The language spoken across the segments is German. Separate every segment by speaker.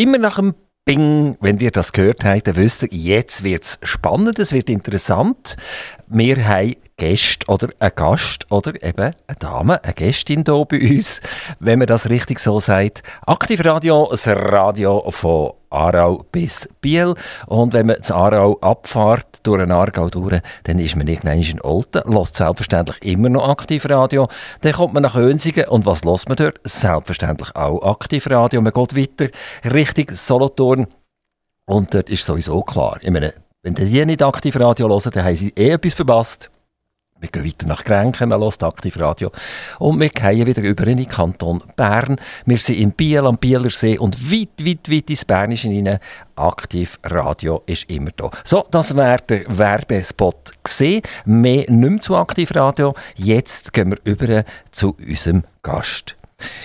Speaker 1: Immer nach dem Bing, wenn ihr das gehört habt, dann wisst ihr, jetzt wird es spannend, es wird interessant. Wir haben Gäste oder einen Gast oder eben eine Dame, eine Gästin hier bei uns, wenn man das richtig so sagt. Aktivradio, das Radio von Aarau bis Biel. Und wenn man das Aarau abfahrt, durch den Aargau durch, dann ist man irgendwann in Olten, lässt selbstverständlich immer noch Aktivradio. Dann kommt man nach Önsingen und was lässt man dort? Selbstverständlich auch Aktivradio. Man geht weiter Richtung Solothurn und dort ist sowieso klar, ich meine, wenn die nicht Aktivradio hören, dann haben sie eh etwas verpasst. Wir gehen weiter nach Grenken, man hört Aktivradio. Und wir gehen wieder über in den Kanton Bern. Wir sind in Biel am Bielersee und weit, weit, weit ins Bernische hinein. Aktivradio ist immer da. So, das wäre der Werbespot gesehen. Mehr nicht mehr zu Aktivradio. Jetzt gehen wir über zu unserem Gast.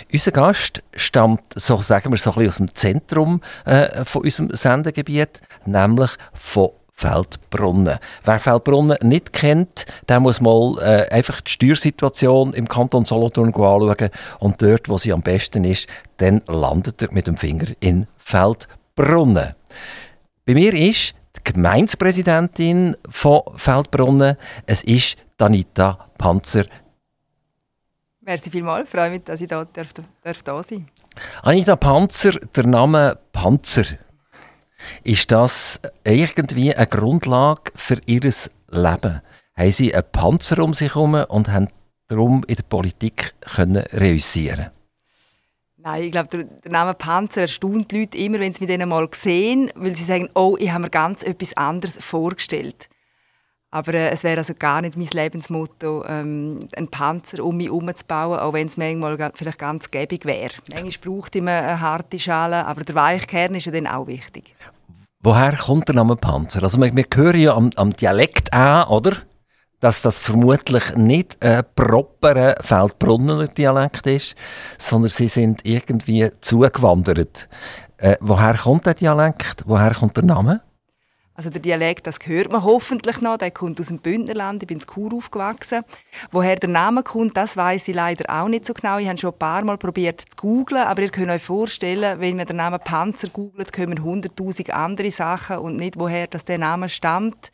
Speaker 1: Unser Gast stammt, so sagen wir, so ein bisschen aus dem Zentrum äh, von unserem Sendegebiet, nämlich von Feldbrunnen. Wer Feldbrunnen nicht kennt, der muss mal äh, einfach die Steuersituation im Kanton Solothurn anschauen und dort, wo sie am besten ist, dann landet er mit dem Finger in Feldbrunnen. Bei mir ist die Gemeindepräsidentin von Feldbrunnen, es ist Danita Panzer.
Speaker 2: Merci vielmals, freue mich, dass ich da, darf, darf da sein
Speaker 1: Anita Panzer, der Name Panzer ist das irgendwie eine Grundlage für ihr Leben? Haben sie einen Panzer um sich herum und haben darum in der Politik können reüssieren
Speaker 2: Nein, ich glaube, der, Name Panzer erstaunt die Leute immer, wenn sie mit denen mal sehen, weil sie sagen, oh, ich habe mir ganz etwas anderes vorgestellt. Aber äh, es wäre also gar nicht mein Lebensmotto, ähm, einen Panzer um mich herum auch wenn es manchmal vielleicht ganz gäbig wäre. Manchmal braucht man eine harte Schale, aber der Weichkern ist ja dann auch wichtig.
Speaker 1: Woher kommt der Name Panzer? Also wir, wir hören ja am, am Dialekt an, oder? Dass das vermutlich nicht ein properer Feldbrunner Dialekt ist, sondern sie sind irgendwie zugewandert. Äh, woher kommt der Dialekt? Woher kommt der Name?
Speaker 2: Also der Dialekt, das hört man hoffentlich noch, der kommt aus dem Bündnerland, ich bin in Chur aufgewachsen. Woher der Name kommt, das weiß ich leider auch nicht so genau. Ich habe schon ein paar Mal probiert zu googlen, aber ihr könnt euch vorstellen, wenn man den Namen Panzer googelt, kommen hunderttausend andere Sachen und nicht, woher das der Name stammt.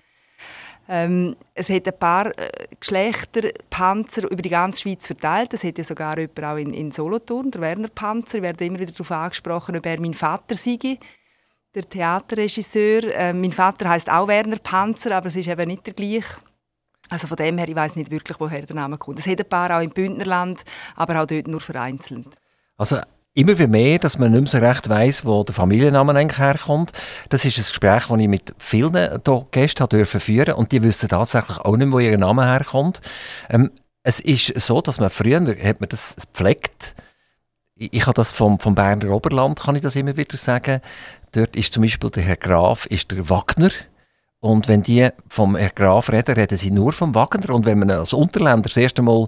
Speaker 2: Ähm, es hat ein paar äh, Geschlechter Panzer über die ganze Schweiz verteilt. Es hat ja sogar jemand auch in, in Solothurn, der Werner Panzer. Ich werde immer wieder darauf angesprochen, ob er mein Vater sei der Theaterregisseur. Äh, mein Vater heißt auch Werner Panzer, aber es ist eben nicht der gleiche. Also von dem her, ich weiß nicht wirklich, woher der Name kommt. Es hat ein paar auch im Bündnerland, aber auch dort nur vereinzelt.
Speaker 1: Also immer mehr, dass man nicht mehr so recht weiss, wo der Familienname eigentlich herkommt. Das ist ein Gespräch, das ich mit vielen hier Gästen dürfen führen und die wissen tatsächlich auch nicht, wo ihr Name herkommt. Ähm, es ist so, dass man früher hat man das gepflegt. Ich, ich habe das vom, vom Berner Oberland, kann ich das immer wieder sagen. Dort ist zum Beispiel der Herr Graf, ist der Wagner. Und wenn die vom Herr Graf reden, reden sie nur vom Wagner. Und wenn man als Unterländer das erste Mal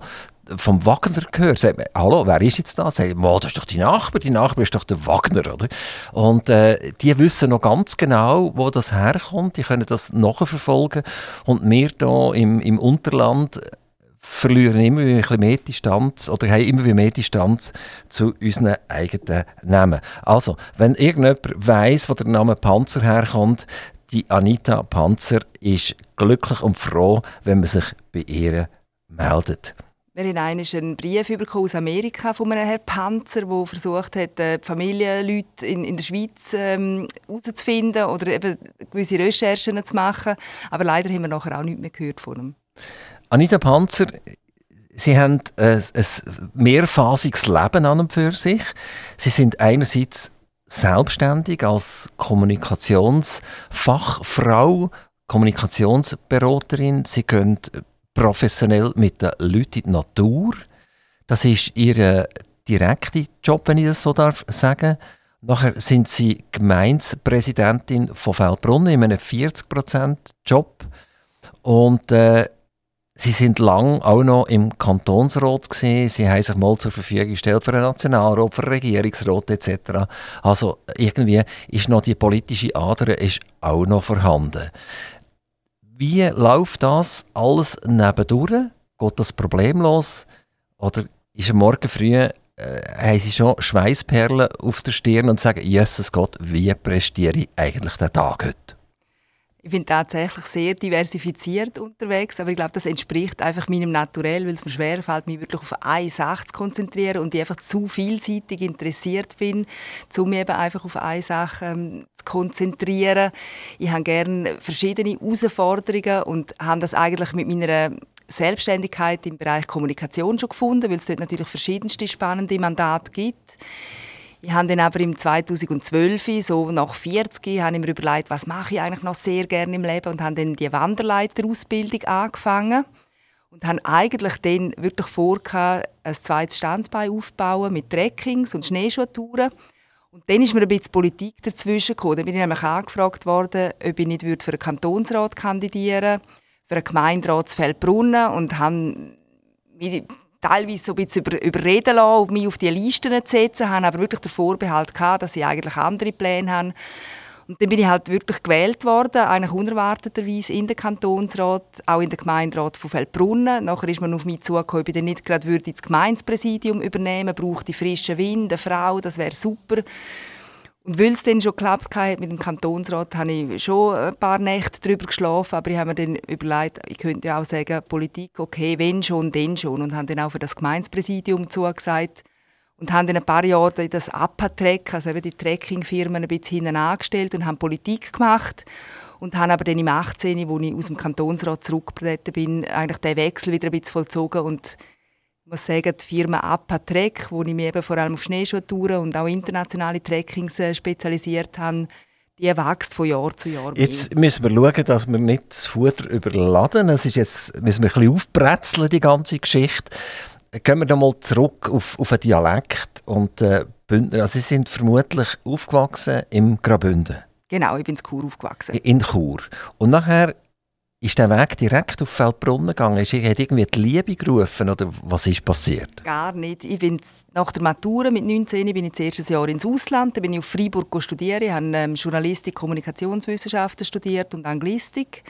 Speaker 1: vom Wagner gehört, sagt man, hallo, wer ist jetzt das? Sagt man, das ist doch die Nachbar, die Nachbar ist doch der Wagner, oder? Und äh, die wissen noch ganz genau, wo das herkommt, die können das nachverfolgen. Und wir hier im, im Unterland verlieren immer mehr Distanz oder haben immer mehr Distanz zu unseren eigenen Namen. Also, wenn irgendjemand weiss, wo der Name Panzer herkommt, die Anita Panzer ist glücklich und froh, wenn man sich bei ihr meldet.
Speaker 2: Wir haben einen Brief aus Amerika von einem Herrn Panzer, der versucht hat, die Familienleute in, in der Schweiz ähm, herauszufinden oder eben gewisse Recherchen zu machen. Aber leider haben wir nachher auch nichts mehr gehört von ihm.
Speaker 1: Anita Panzer, Sie haben ein, ein mehrphasiges Leben an und für sich. Sie sind einerseits selbstständig als Kommunikationsfachfrau, Kommunikationsberaterin. Sie gehen professionell mit den Leuten in die Natur. Das ist Ihr direkter Job, wenn ich das so darf sagen. Nachher sind Sie Gemeindepräsidentin von Feldbrunnen in einem 40%-Job. Und äh, Sie sind lang auch noch im Kantonsrat gesehen. Sie haben sich mal zur Verfügung gestellt für einen Nationalrat, für einen Regierungsrat etc. Also irgendwie ist noch die politische Ader ist auch noch vorhanden. Wie läuft das alles nebendurch? Geht das problemlos? Oder ist am Morgen früh äh, haben Sie schon Schweißperlen auf der Stirn und sagen, Jesus Gott, wie prestiere ich eigentlich den Tag heute?
Speaker 2: Ich bin tatsächlich sehr diversifiziert unterwegs, aber ich glaube, das entspricht einfach meinem Naturell, weil es mir schwerfällt, mich wirklich auf eine Sache zu konzentrieren und ich einfach zu vielseitig interessiert bin, um mich eben einfach auf eine Sache ähm, zu konzentrieren. Ich habe gerne verschiedene Herausforderungen und habe das eigentlich mit meiner Selbstständigkeit im Bereich Kommunikation schon gefunden, weil es dort natürlich verschiedenste spannende Mandate gibt. Ich habe dann aber im 2012, so nach 40, habe ich mir überlegt, was mache ich eigentlich noch sehr gerne im Leben und habe dann die Wanderleiterausbildung angefangen und habe eigentlich dann wirklich vor, ein zweites Standbein aufzubauen mit Trekkings und Schneeschuhtouren. Und dann ist mir ein bisschen Politik dazwischen gekommen. Dann bin ich nämlich angefragt worden, ob ich nicht für einen Kantonsrat kandidieren würde, für einen Gemeinderat Feldbrunnen und habe teilweise so ein bisschen über, überreden lassen, mich auf die Listen setzen, habe aber wirklich den Vorbehalt gehabt, dass ich eigentlich andere Pläne habe. Und dann bin ich halt wirklich gewählt worden, eigentlich unerwarteterweise in den Kantonsrat, auch in den Gemeinderat von Feldbrunnen. Nachher ist man auf mich zugekommen, ich dann nicht gerade würde das Gemeindepräsidium übernehmen, brauchte frischen Wind, eine Frau, das wäre super. Und weil es dann schon geklappt hat mit dem Kantonsrat, habe ich schon ein paar Nächte darüber geschlafen, aber ich habe mir dann überlegt, ich könnte ja auch sagen, Politik, okay, wenn schon, dann schon. Und habe dann auch für das Gemeinspräsidium zugesagt und habe dann ein paar Jahre das APA-Trek, also eben die Trekkingfirmen, ein bisschen hinten angestellt und habe Politik gemacht. Und habe aber dann im 18., wo ich aus dem Kantonsrat zurückgetreten bin, eigentlich den Wechsel wieder ein bisschen vollzogen und muss sagen, die Firma APA Trek, wo ich mich eben vor allem auf Schneeschuhtouren und auch internationale Trekkings äh, spezialisiert habe, die wächst von Jahr zu Jahr.
Speaker 1: Mehr. Jetzt müssen wir schauen, dass wir nicht das Futter überladen. Es ist jetzt, müssen wir ein bisschen aufbrezeln, die ganze Geschichte. Gehen wir nochmal zurück auf, auf den Dialekt und äh, Bündner. Also Sie sind vermutlich aufgewachsen im Graubünden.
Speaker 2: Genau, ich bin in Chur aufgewachsen.
Speaker 1: In Chur. Und nachher ist der Weg direkt auf Feldbrunnen gegangen? Ist, hat irgendwie die Liebe gerufen oder was ist passiert?
Speaker 2: Gar nicht. Ich bin nach der Matura mit 19 bin ich das erste Jahr ins Ausland. Da bin ich auf Freiburg studiert. Ich habe ähm, Journalistik, Kommunikationswissenschaften studiert und Anglistik.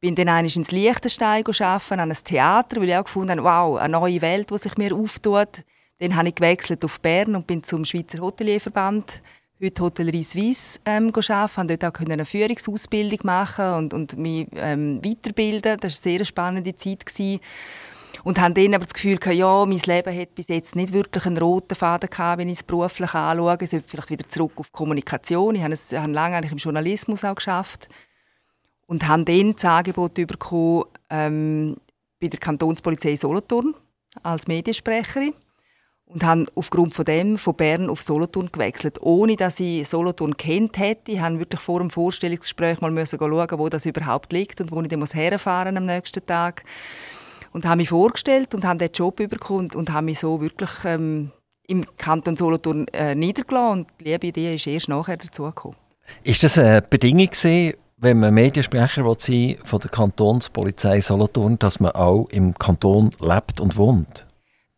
Speaker 2: Bin dann einmal ins Liechtenstein arbeiten, an ein Theater, weil ich auch gefunden habe, wow, eine neue Welt, die sich mir auftut. Dann habe ich gewechselt auf Bern und bin zum Schweizer Hotelierverband heute Hotellerie Suisse ähm, arbeiten, dort auch eine Führungsausbildung machen und, und mich ähm, weiterbilden. Das war eine sehr spannende Zeit. Gewesen. Und haben dann aber das Gefühl gehabt, ja, mein Leben hat bis jetzt nicht wirklich einen roten Faden gehabt, wenn ich es beruflich anschaue. Ich sollte vielleicht wieder zurück auf Kommunikation. Ich habe, es, habe lange eigentlich im Journalismus auch geschafft. Und habe dann das Angebot bekommen, ähm, bei der Kantonspolizei Solothurn als Mediensprecherin und habe aufgrund von dem von Bern auf Solothurn gewechselt, ohne dass ich Solothurn kennt hätte. Ich musste wirklich vor dem Vorstellungsgespräch mal müssen schauen, wo das überhaupt liegt und wo ich dann herfahren am nächsten Tag. Und habe mich vorgestellt und habe den Job bekommen und habe mich so wirklich ähm, im Kanton Solothurn äh, niedergelassen und die liebe Idee ist erst nachher dazugekommen.
Speaker 1: Ist das eine Bedingung gewesen, wenn man Mediensprecher sein von der Kantonspolizei Solothurn, dass man auch im Kanton lebt und wohnt?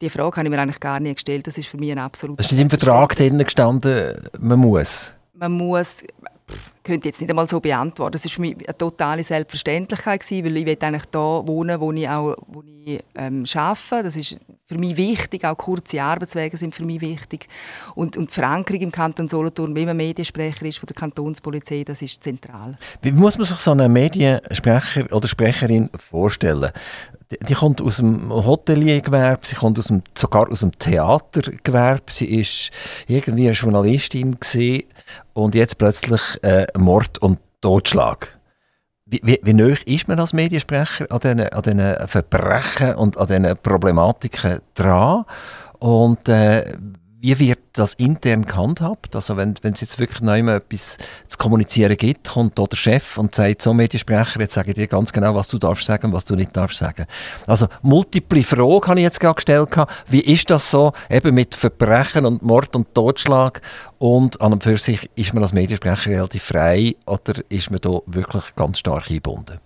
Speaker 2: Die Frage habe ich mir eigentlich gar nicht gestellt. Das ist für mich ein absolut.
Speaker 1: Es steht im Vertrag drin gestanden, man muss.
Speaker 2: Man muss, pff, könnte jetzt nicht einmal so beantworten. Das war für mich eine totale Selbstverständlichkeit gewesen, weil ich eigentlich da wohnen, wo ich auch, wo ich ähm, arbeite. Das ist für mich wichtig. Auch kurze Arbeitswege sind für mich wichtig. Und, und die Verankerung im Kanton Solothurn, wie man Mediensprecher ist von der Kantonspolizei, das ist zentral.
Speaker 1: Wie muss man sich so einen Mediensprecher oder Sprecherin vorstellen? die kommt aus dem Hoteliergewerbe, sie kommt aus dem, sogar aus dem Theatergewerbe. Sie ist irgendwie eine Journalistin und jetzt plötzlich äh, Mord und Totschlag. Wie, wie, wie nah ist man als Mediensprecher an diesen, an diesen Verbrechen und an diesen Problematiken dran? Und äh, wie wird das intern gehandhabt? Also wenn, es jetzt wirklich noch immer etwas zu kommunizieren gibt, kommt da der Chef und sagt, so Mediensprecher, jetzt sage ich dir ganz genau, was du darfst sagen und was du nicht darfst sagen. Also multiple Fragen habe ich jetzt gerade gestellt. Wie ist das so eben mit Verbrechen und Mord und Totschlag? Und an und für sich ist man als Mediensprecher relativ frei oder ist man da wirklich ganz stark eingebunden?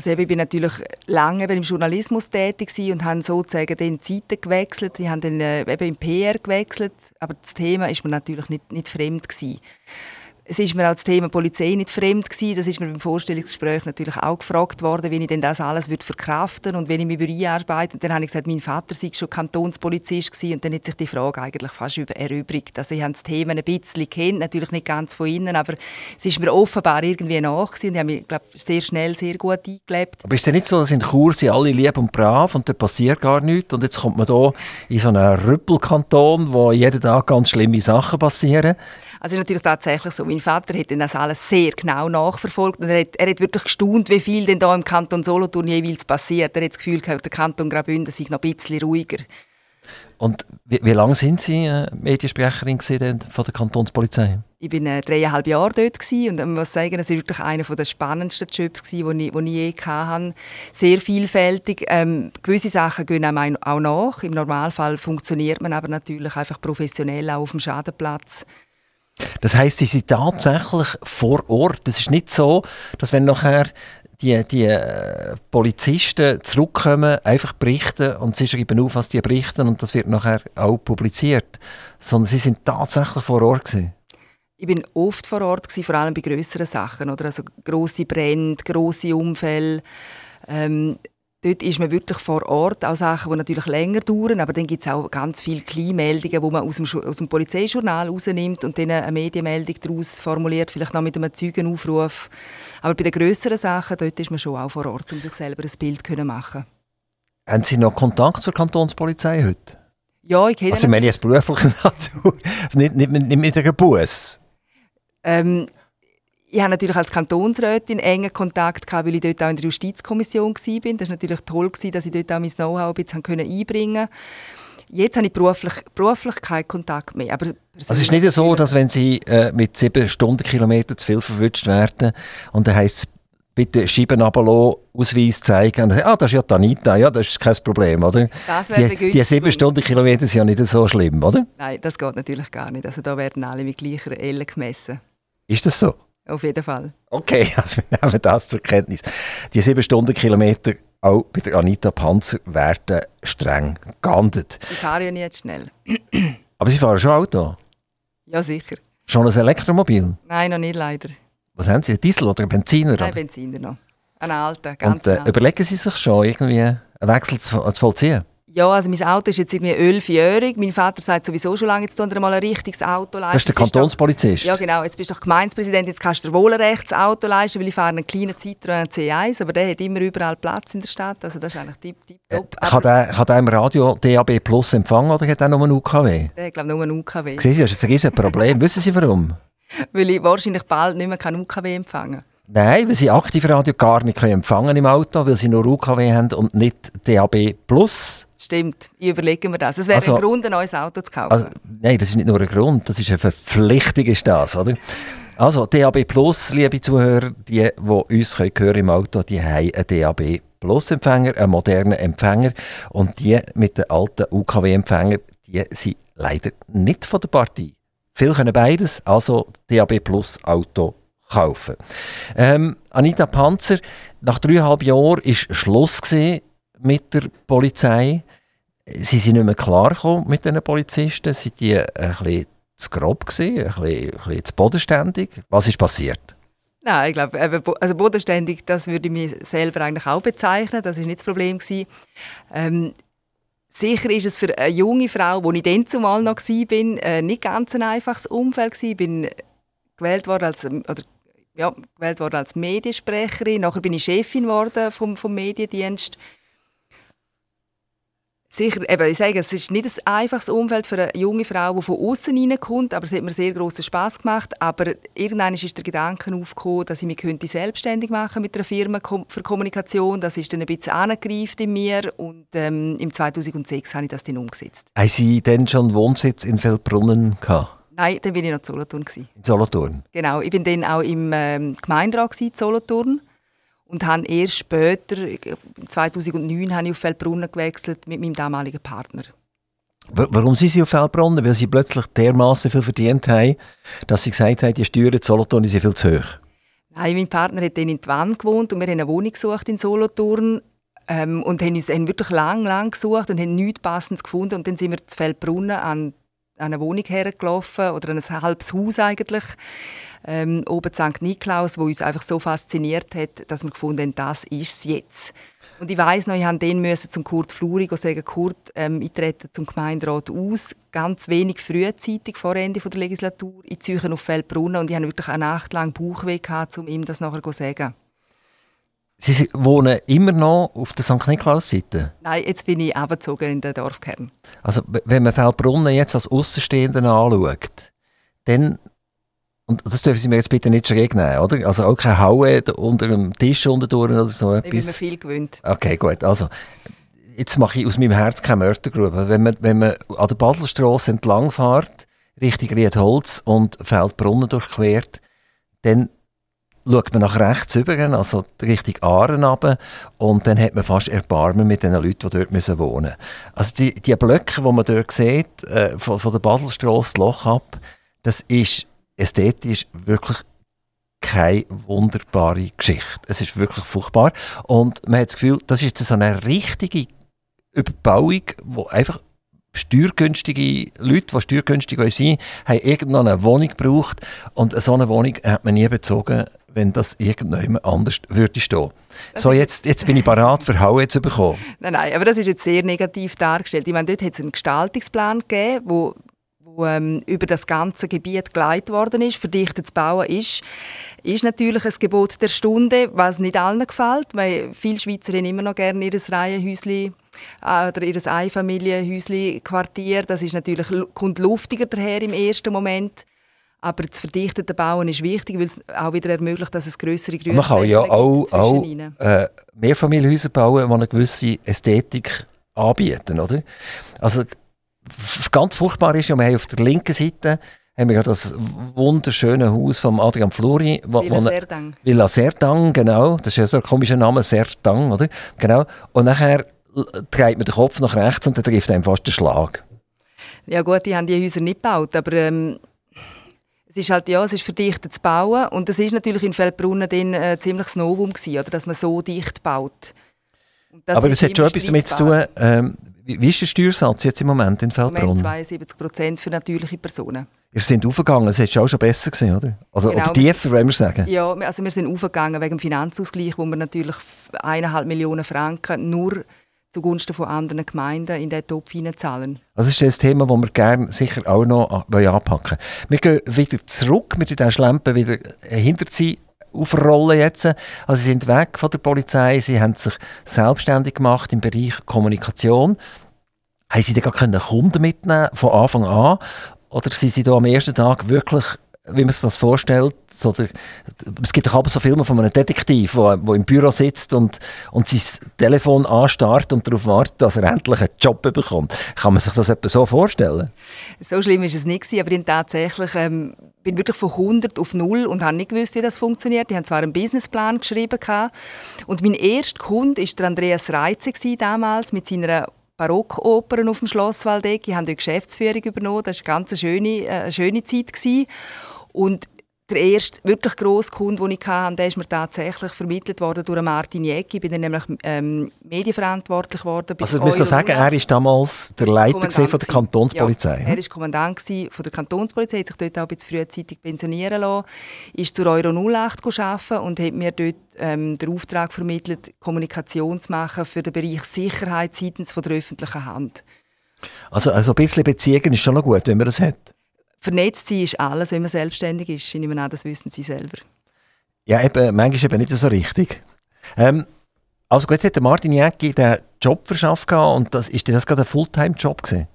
Speaker 2: Also ich bin natürlich lange im Journalismus tätig und habe sozusagen den Zeiten gewechselt. Ich habe dann äh, eben im PR gewechselt, aber das Thema ist mir natürlich nicht, nicht fremd gewesen. Es ist mir auch das Thema Polizei nicht fremd gewesen. Das ist mir beim Vorstellungsgespräch natürlich auch gefragt worden, wie ich denn das alles würde verkraften und wenn ich mich einarbeiten würde. Dann habe ich gesagt, mein Vater sei schon Kantonspolizist gewesen und dann hat sich die Frage eigentlich fast erübrigt. Also ich habe das Thema ein bisschen kennt, natürlich nicht ganz von innen, aber es ist mir offenbar irgendwie nach und ich habe mich, glaube sehr schnell sehr gut eingelebt.
Speaker 1: Aber ist es nicht so, dass in Chur sind alle lieb und brav und da passiert gar nichts und jetzt kommt man hier in so einen Rüppelkanton, wo jeden Tag ganz schlimme Sachen passieren?
Speaker 2: Also ist natürlich tatsächlich so. Mein Vater hat das alles sehr genau nachverfolgt und er hat, er hat wirklich gestaunt, wie viel denn da im Kanton Solothurn jeweils passiert. Er hat das Gefühl gehabt, der Kanton Graubünden sei noch ein bisschen ruhiger.
Speaker 1: Und wie, wie lange sind Sie äh, Mediensprecherin von der Kantonspolizei?
Speaker 2: Ich war äh, dreieinhalb Jahre dort gewesen, und ich muss sagen, es war wirklich einer der spannendsten Jobs, die ich, ich je hatte. Sehr vielfältig. Ähm, gewisse Sachen gehen einem auch nach. Im Normalfall funktioniert man aber natürlich einfach professionell auch auf dem Schadenplatz.
Speaker 1: Das heißt, sie sind tatsächlich vor Ort. Es ist nicht so, dass wenn nachher die, die äh, Polizisten zurückkommen, einfach berichten und sie schreiben auf, was die berichten und das wird nachher auch publiziert. Sondern sie sind tatsächlich vor Ort gewesen.
Speaker 2: Ich bin oft vor Ort gewesen, vor allem bei größeren Sachen, oder also große Brände, große Unfälle. Ähm, Dort ist man wirklich vor Ort, auch Sachen, die natürlich länger dauern, aber dann gibt es auch ganz viele Kleinmeldungen, die man aus dem, aus dem Polizeijournal rausnimmt und dann eine Medienmeldung daraus formuliert, vielleicht noch mit einem Zeugenaufruf. Aber bei den grösseren Sachen, dort ist man schon auch vor Ort, um sich selber ein Bild zu machen.
Speaker 1: Haben Sie noch Kontakt zur Kantonspolizei heute?
Speaker 2: Ja, ich kenne
Speaker 1: Also ich meine jetzt beruflicher Natur, nicht, nicht, nicht mit einem Bus?
Speaker 2: Ähm, ich habe natürlich als Kantonsrätin engen Kontakt gehabt, weil ich dort auch in der Justizkommission war. Das war natürlich toll, dass ich dort auch mein Know-how ein bisschen einbringen konnte. Jetzt habe ich beruflich, beruflich keinen Kontakt mehr. Aber
Speaker 1: also es ist nicht so, dass wenn Sie äh, mit sieben Stundenkilometern zu viel verwünscht werden und dann heisst es, bitte Scheiben Ausweis zeigen. Und, ah, das ist ja Tanita, ja, das ist kein Problem, oder?
Speaker 2: Das
Speaker 1: die, die sieben Stundenkilometer sind ja nicht so schlimm, oder?
Speaker 2: Nein, das geht natürlich gar nicht. Also da werden alle mit gleicher Elle gemessen.
Speaker 1: Ist das so?
Speaker 2: Auf jeden Fall.
Speaker 1: Okay, also wir nehmen das zur Kenntnis. Die sieben Stundenkilometer auch bei der Anita Panzer werden streng geahndet.
Speaker 2: Ich fahre ja nicht schnell.
Speaker 1: Aber Sie fahren schon Auto?
Speaker 2: Ja, sicher.
Speaker 1: Schon ein Elektromobil?
Speaker 2: Nein, noch nicht leider.
Speaker 1: Was haben Sie, ein Diesel oder ein Benziner?
Speaker 2: Nein, Benziner noch. Ein alter, ganz
Speaker 1: Und äh, überlegen Sie sich schon, irgendwie einen Wechsel zu, zu vollziehen?
Speaker 2: Ja, also mein Auto ist jetzt irgendwie elfjährig. Mein Vater sagt sowieso schon lange, jetzt tun mal ein richtiges Auto leisten.
Speaker 1: Das ist der Kantonspolizist?
Speaker 2: Ja, genau. Jetzt bist du doch Gemeindepräsident, jetzt kannst du dir wohl ein rechtes Auto leisten, weil ich fahre einen kleinen Citroën C1, aber der hat immer überall Platz in der Stadt. Also das ist eigentlich tipp, tipp, top.
Speaker 1: Äh, kann, der, kann der im Radio DAB Plus empfangen oder hat er nur einen UKW?
Speaker 2: Der hat, glaube ich, nur einen UKW.
Speaker 1: Sehen Sie, das ist ein Problem. Wissen Sie warum?
Speaker 2: weil ich wahrscheinlich bald nicht mehr UKW empfangen kann.
Speaker 1: Nein, weil sie Aktivradio gar nicht empfangen im Auto, weil sie nur UKW haben und nicht DAB+.
Speaker 2: Stimmt, ich überlege mir das. Es wäre also, ein Grund, ein neues Auto zu kaufen.
Speaker 1: Also, nein, das ist nicht nur ein Grund, das ist eine Verpflichtung, ist das, oder? Also, DAB+, liebe Zuhörer, die, die uns können hören im Auto, die haben einen DAB Plus-Empfänger, einen modernen Empfänger und die mit den alten UKW-Empfänger, die sind leider nicht von der Partie. Viele können beides, also DAB Plus Auto kaufen. Ähm, Anita Panzer, nach dreieinhalb Jahren war Schluss mit der Polizei. Sie sind nicht mehr klar mit den Polizisten. Sind die bisschen zu grob bisschen zu bodenständig? Was ist passiert?
Speaker 2: Nein, ich glaube, also bodenständig, das würde ich mir selber eigentlich auch bezeichnen. Das ist nicht das Problem. Ähm, sicher ist es für eine junge Frau, wo ich dann zumal noch war, äh, nicht ganz ein einfaches Umfeld Ich bin gewählt worden als oder ja, gewählt worden als Mediensprecherin. Nachher bin ich Chefin geworden vom, vom Mediendienst. Sicher, eben, ich sage, es ist nicht ein einfaches Umfeld für eine junge Frau, die von außen reinkommt, aber es hat mir sehr großen Spaß gemacht. Aber irgendwann ist der Gedanke aufgekommen, dass ich mich könnte selbstständig machen mit einer Firma für Kommunikation. Das ist dann ein bisschen angegriffen in mir und ähm, im 2006 habe ich das dann umgesetzt.
Speaker 1: Haben Sie denn schon Wohnsitz in Feldbrunnen gehabt?
Speaker 2: Nein, dann war ich noch in Solothurn.
Speaker 1: In Solothurn?
Speaker 2: Genau, ich bin dann auch im ähm, Gemeinderat in Solothurn und habe erst später, 2009, habe ich auf Feldbrunnen gewechselt mit meinem damaligen Partner.
Speaker 1: Warum sind Sie auf Feldbrunnen? Weil Sie plötzlich dermaßen viel verdient haben, dass Sie gesagt haben, die Steuern in Solothurn sind viel zu hoch.
Speaker 2: Nein, mein Partner hat dann in der Wand gewohnt und wir haben eine Wohnung gesucht in Solothurn ähm, und haben uns haben wirklich lang, lang gesucht und haben nichts Passendes gefunden und dann sind wir zu Feldbrunnen an, an eine Wohnung hergelaufen oder ein halbes Haus eigentlich ähm, oben St. Niklaus, wo uns einfach so fasziniert hat, dass wir gefunden haben, das ist es jetzt. Und ich weiss noch, ich musste den zum Kurt Fluri sagen, Kurt, ähm, ich trete zum Gemeinderat aus, ganz wenig frühzeitig vor Ende der Legislatur, in Zürich auf Feldbrunnen und ich hatte wirklich eine Nacht lang Bauchweh, gehabt, um ihm das nachher zu sagen.
Speaker 1: Sie wohnen immer noch auf der St. Niklaus-Seite?
Speaker 2: Nein, jetzt bin ich abgezogen in den Dorfkern.
Speaker 1: Also wenn man Feldbrunnen jetzt als Außenstehenden anschaut, dann und das dürfen Sie mir jetzt bitte nicht schräg nehmen, oder? Also auch keine Haue unter dem Tisch unterdurch oder so etwas? Ich
Speaker 2: bin mir viel gewöhnt.
Speaker 1: Okay, gut. Also, jetzt mache ich aus meinem Herz keine Mördergrube. Wenn man, wenn man an der Badelstrasse entlang fährt, Richtung Riedholz und Feldbrunnen durchquert, dann schaut man nach rechts über, also Richtung Aaren runter, und dann hat man fast Erbarmen mit den Leuten, die dort wohnen müssen. Also die, die Blöcke, die man dort sieht, äh, von, von der Badelstrasse Loch ab, das ist ästhetisch wirklich keine wunderbare Geschichte. Es ist wirklich furchtbar. Und man hat das Gefühl, das ist so eine richtige Überbauung, wo einfach steuergünstige Leute, die steuergünstig sind, haben irgendwann eine Wohnung gebraucht und so eine Wohnung hat man nie bezogen, wenn das irgendjemand anders würde stehen. Das so, jetzt, jetzt bin ich parat, für Haue zu bekommen.
Speaker 2: Nein, nein, aber das ist jetzt sehr negativ dargestellt. Ich meine, dort hat es einen Gestaltungsplan gegeben, wo wo ähm, über das ganze Gebiet geleitet worden ist. Verdichtet zu bauen ist, ist natürlich ein Gebot der Stunde, was nicht allen gefällt, weil viele Schweizerinnen immer noch gerne ihr Reihenhäuschen äh, oder ihr Einfamilienhäuschen-Quartier, das ist natürlich, kommt luftiger daher im ersten Moment. Aber das verdichtete Bauen ist wichtig, weil es auch wieder ermöglicht, dass es größere
Speaker 1: Größe Man kann ja auch, auch äh, Mehrfamilienhäuser bauen, die eine gewisse Ästhetik anbieten, oder? Also ganz furchtbar ist, ja, wir haben auf der linken Seite haben wir ja das wunderschöne Haus von Adrian Flori.
Speaker 2: Villa Serdang.
Speaker 1: Villa Serdang, genau. Das ist ja so ein komischer Name, Serdang, oder? Genau. Und nachher dreht man den Kopf nach rechts und dann trifft einem fast der Schlag.
Speaker 2: Ja gut, die haben die Häuser nicht gebaut, aber ähm, ist halt, ja, es ist verdichtet zu bauen und das ist natürlich in Feldbrunnen dann äh, ziemlich Novum gewesen, oder, dass man so dicht baut.
Speaker 1: Aber es hat schon etwas damit zu tun, ähm, wie, wie ist der Steuersatz jetzt im Moment in Feldbrunnen? Moment
Speaker 2: 72 Prozent für natürliche Personen.
Speaker 1: Ihr seid aufgegangen, es hätte auch schon besser gesehen, oder? Also, genau, oder tiefer, wollen wir sagen?
Speaker 2: Ja, also wir sind aufgegangen wegen dem Finanzausgleich, wo wir natürlich eineinhalb Millionen Franken nur zugunsten von anderen Gemeinden in den Topf zahlen.
Speaker 1: Das ist das Thema, das wir gerne sicher auch noch anpacken wollen. Wir gehen wieder zurück, mit den Schlempen wieder hinterziehen aufrollen jetzt. Also sie sind weg von der Polizei, sie haben sich selbstständig gemacht im Bereich Kommunikation. Haben sie dann gar Kunden mitnehmen von Anfang an? Oder sind sie da am ersten Tag wirklich wie man sich das vorstellt. So der, es gibt doch aber so Filme von einem Detektiv, der im Büro sitzt und, und sein Telefon anstarrt und darauf wartet, dass er endlich einen Job bekommt. Kann man sich das etwa so vorstellen?
Speaker 2: So schlimm ist es nicht, aber ich tatsächlich ähm, bin wirklich von 100 auf 0 und habe nicht gewusst, wie das funktioniert. Ich habe zwar einen Businessplan geschrieben und mein erster Kunde war Andreas Reitze damals mit seiner Barockopern auf dem Schloss Waldeck. Ich habe die Geschäftsführung übernommen. Das war eine ganz schöne, äh, schöne Zeit. Gewesen. Und der erste wirklich grosse Kunde, den ich hatte, der ist mir tatsächlich vermittelt worden durch Martin Jäcki. Ich bin dann nämlich ähm, medienverantwortlich geworden.
Speaker 1: Also ich muss sagen, er war damals der Leiter von der Kantonspolizei.
Speaker 2: Ja, er war Kommandant von der Kantonspolizei, hat sich dort auch ein bisschen frühzeitig pensionieren lassen, ist zur Euro 08 arbeiten und hat mir dort ähm, den Auftrag vermittelt, Kommunikation zu machen für den Bereich Sicherheit seitens von der öffentlichen Hand.
Speaker 1: Also, also ein bisschen Beziehungen ist schon noch gut, wenn man das hat.
Speaker 2: Vernetzt sein ist alles, wenn man selbstständig ist. Ich nehme an, das wissen Sie selber.
Speaker 1: Ja, eben, manchmal eben nicht so richtig. Ähm, also gut, hat Martin Jäcki den Job verschafft und das, ist das gerade ein Fulltime-Job gewesen?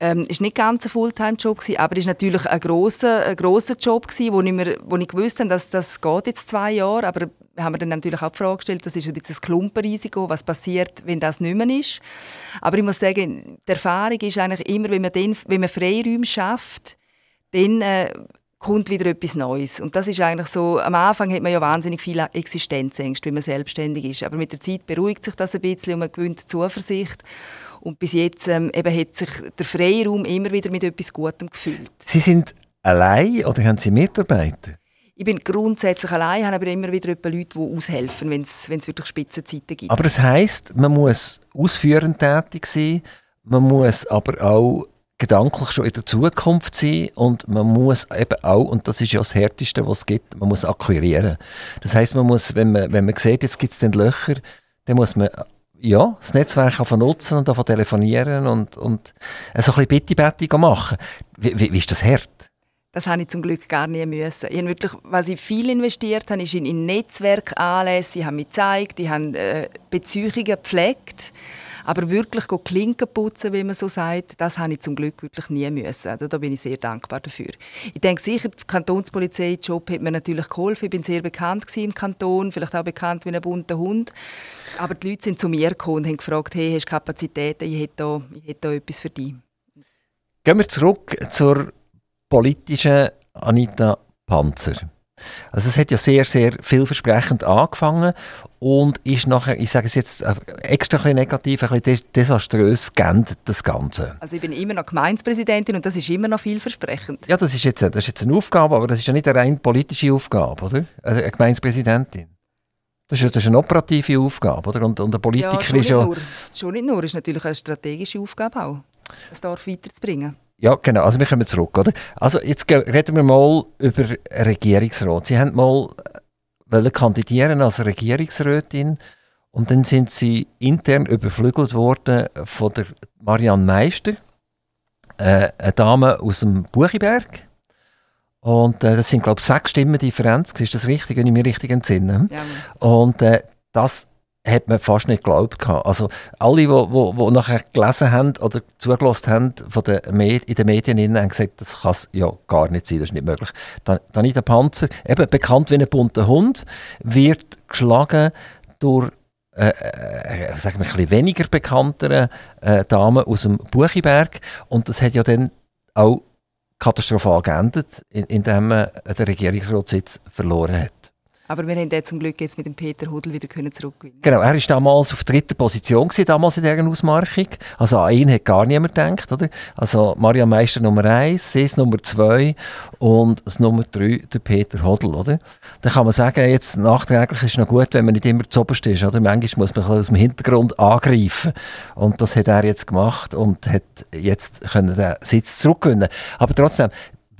Speaker 2: Ähm, ist nicht ganz ein Fulltime-Job aber ist natürlich ein grosser, ein grosser Job gewesen, wo ich, mir, wo ich gewusst habe, dass das geht jetzt zwei Jahre, aber wir haben dann natürlich auch die Frage gestellt, das ist ein bisschen ein Klumpenrisiko, was passiert, wenn das nicht mehr ist. Aber ich muss sagen, die Erfahrung ist eigentlich immer, wenn man, den, wenn man Freiräume schafft, dann äh, kommt wieder etwas Neues. Und das ist eigentlich so, am Anfang hat man ja wahnsinnig viele Existenzängste, wenn man selbstständig ist. Aber mit der Zeit beruhigt sich das ein bisschen und man gewinnt Zuversicht. Und bis jetzt ähm, eben hat sich der Freiraum immer wieder mit etwas Gutem gefüllt.
Speaker 1: Sie sind allein oder haben Sie Mitarbeiter?
Speaker 2: Ich bin grundsätzlich allein, habe aber immer wieder Leute, die aushelfen, wenn es wirklich Spitzenzeiten gibt.
Speaker 1: Aber das heisst, man muss ausführend tätig sein, man muss aber auch gedanklich schon in der Zukunft sein und man muss eben auch, und das ist ja das Härteste, was es gibt, man muss akquirieren. Das heißt, man muss, wenn man, wenn man sieht, jetzt gibt es den Löcher, dann muss man ja, das Netzwerk davon nutzen und davon telefonieren und, und so ein bisschen Bitte-Betti machen. Wie, wie, wie ist das hart?
Speaker 2: Das habe ich zum Glück gar nie müssen. Ich wirklich, was ich viel investiert habe, ist in, in Netzwerkanlässe. Ich habe mich gezeigt, ich habe äh, Beziehungen gepflegt. Aber wirklich Klinken putzen, wie man so sagt, das habe ich zum Glück wirklich nie müssen. Also, da bin ich sehr dankbar dafür. Ich denke sicher, der Kantonspolizei-Job hat mir natürlich geholfen. Ich bin sehr bekannt im Kanton, vielleicht auch bekannt wie ein bunter Hund. Aber die Leute sind zu mir gekommen und haben gefragt, hey, hast du Kapazitäten? Ich hätte da, ich hätte da etwas für dich.
Speaker 1: Gehen wir zurück zur politischen Anita Panzer. Also es hat ja sehr, sehr vielversprechend angefangen und ist nachher, ich sage es jetzt extra ein negativ, ein bisschen desaströs geendet, das Ganze.
Speaker 2: Also ich bin immer noch Gemeindepräsidentin und das ist immer noch vielversprechend.
Speaker 1: Ja, das ist jetzt, das ist jetzt eine Aufgabe, aber das ist ja nicht eine rein politische Aufgabe, oder? Eine Gemeindepräsidentin. Das ist, das ist eine operative Aufgabe, oder? Und, und ein Politiker ja, schon
Speaker 2: ist ja... Nur, schon nicht nur, es ist natürlich eine strategische Aufgabe auch, das Dorf weiterzubringen.
Speaker 1: Ja, genau. Also wir kommen zurück, oder? Also jetzt reden wir mal über Regierungsrat. Sie haben mal wollen kandidieren als Regierungsrätin und dann sind sie intern überflügelt worden von der Marianne Meister, äh, eine Dame aus dem Buchiberg. Und äh, das sind, glaube ich, sechs Stimmen Differenz. Ist das richtig, wenn ich mich richtig entsinne? Ja. Und äh, das hat man fast nicht geglaubt. Also alle, die wo, wo nachher gelesen haben oder zugelassen haben von den Med in den Medien, haben gesagt, das kann ja gar nicht sein, das ist nicht möglich. Dann, Danita Panzer, eben bekannt wie ein bunter Hund, wird geschlagen durch äh, äh, sagen wir, ein weniger bekanntere äh, Damen aus dem Buchiberg und das hat ja dann auch katastrophal geendet, indem man den Regierungsratssitz verloren hat.
Speaker 2: Aber wir haben jetzt zum Glück jetzt mit dem Peter Hudel wieder können zurückgewinnen.
Speaker 1: Genau, er war damals auf dritter Position gewesen, damals in dieser Ausmarchung. Also an ihn hat gar niemand gedacht, oder? Also Maria Meister Nummer 1, sie ist Nummer 2 und das Nummer 3 der Peter Hodl? Dann kann man sagen, jetzt nachträglich ist es noch gut, wenn man nicht immer zuoberst ist, oder? Manchmal muss man aus dem Hintergrund angreifen. Und das hat er jetzt gemacht und hat jetzt können den Sitz zurückgewinnen. Aber trotzdem,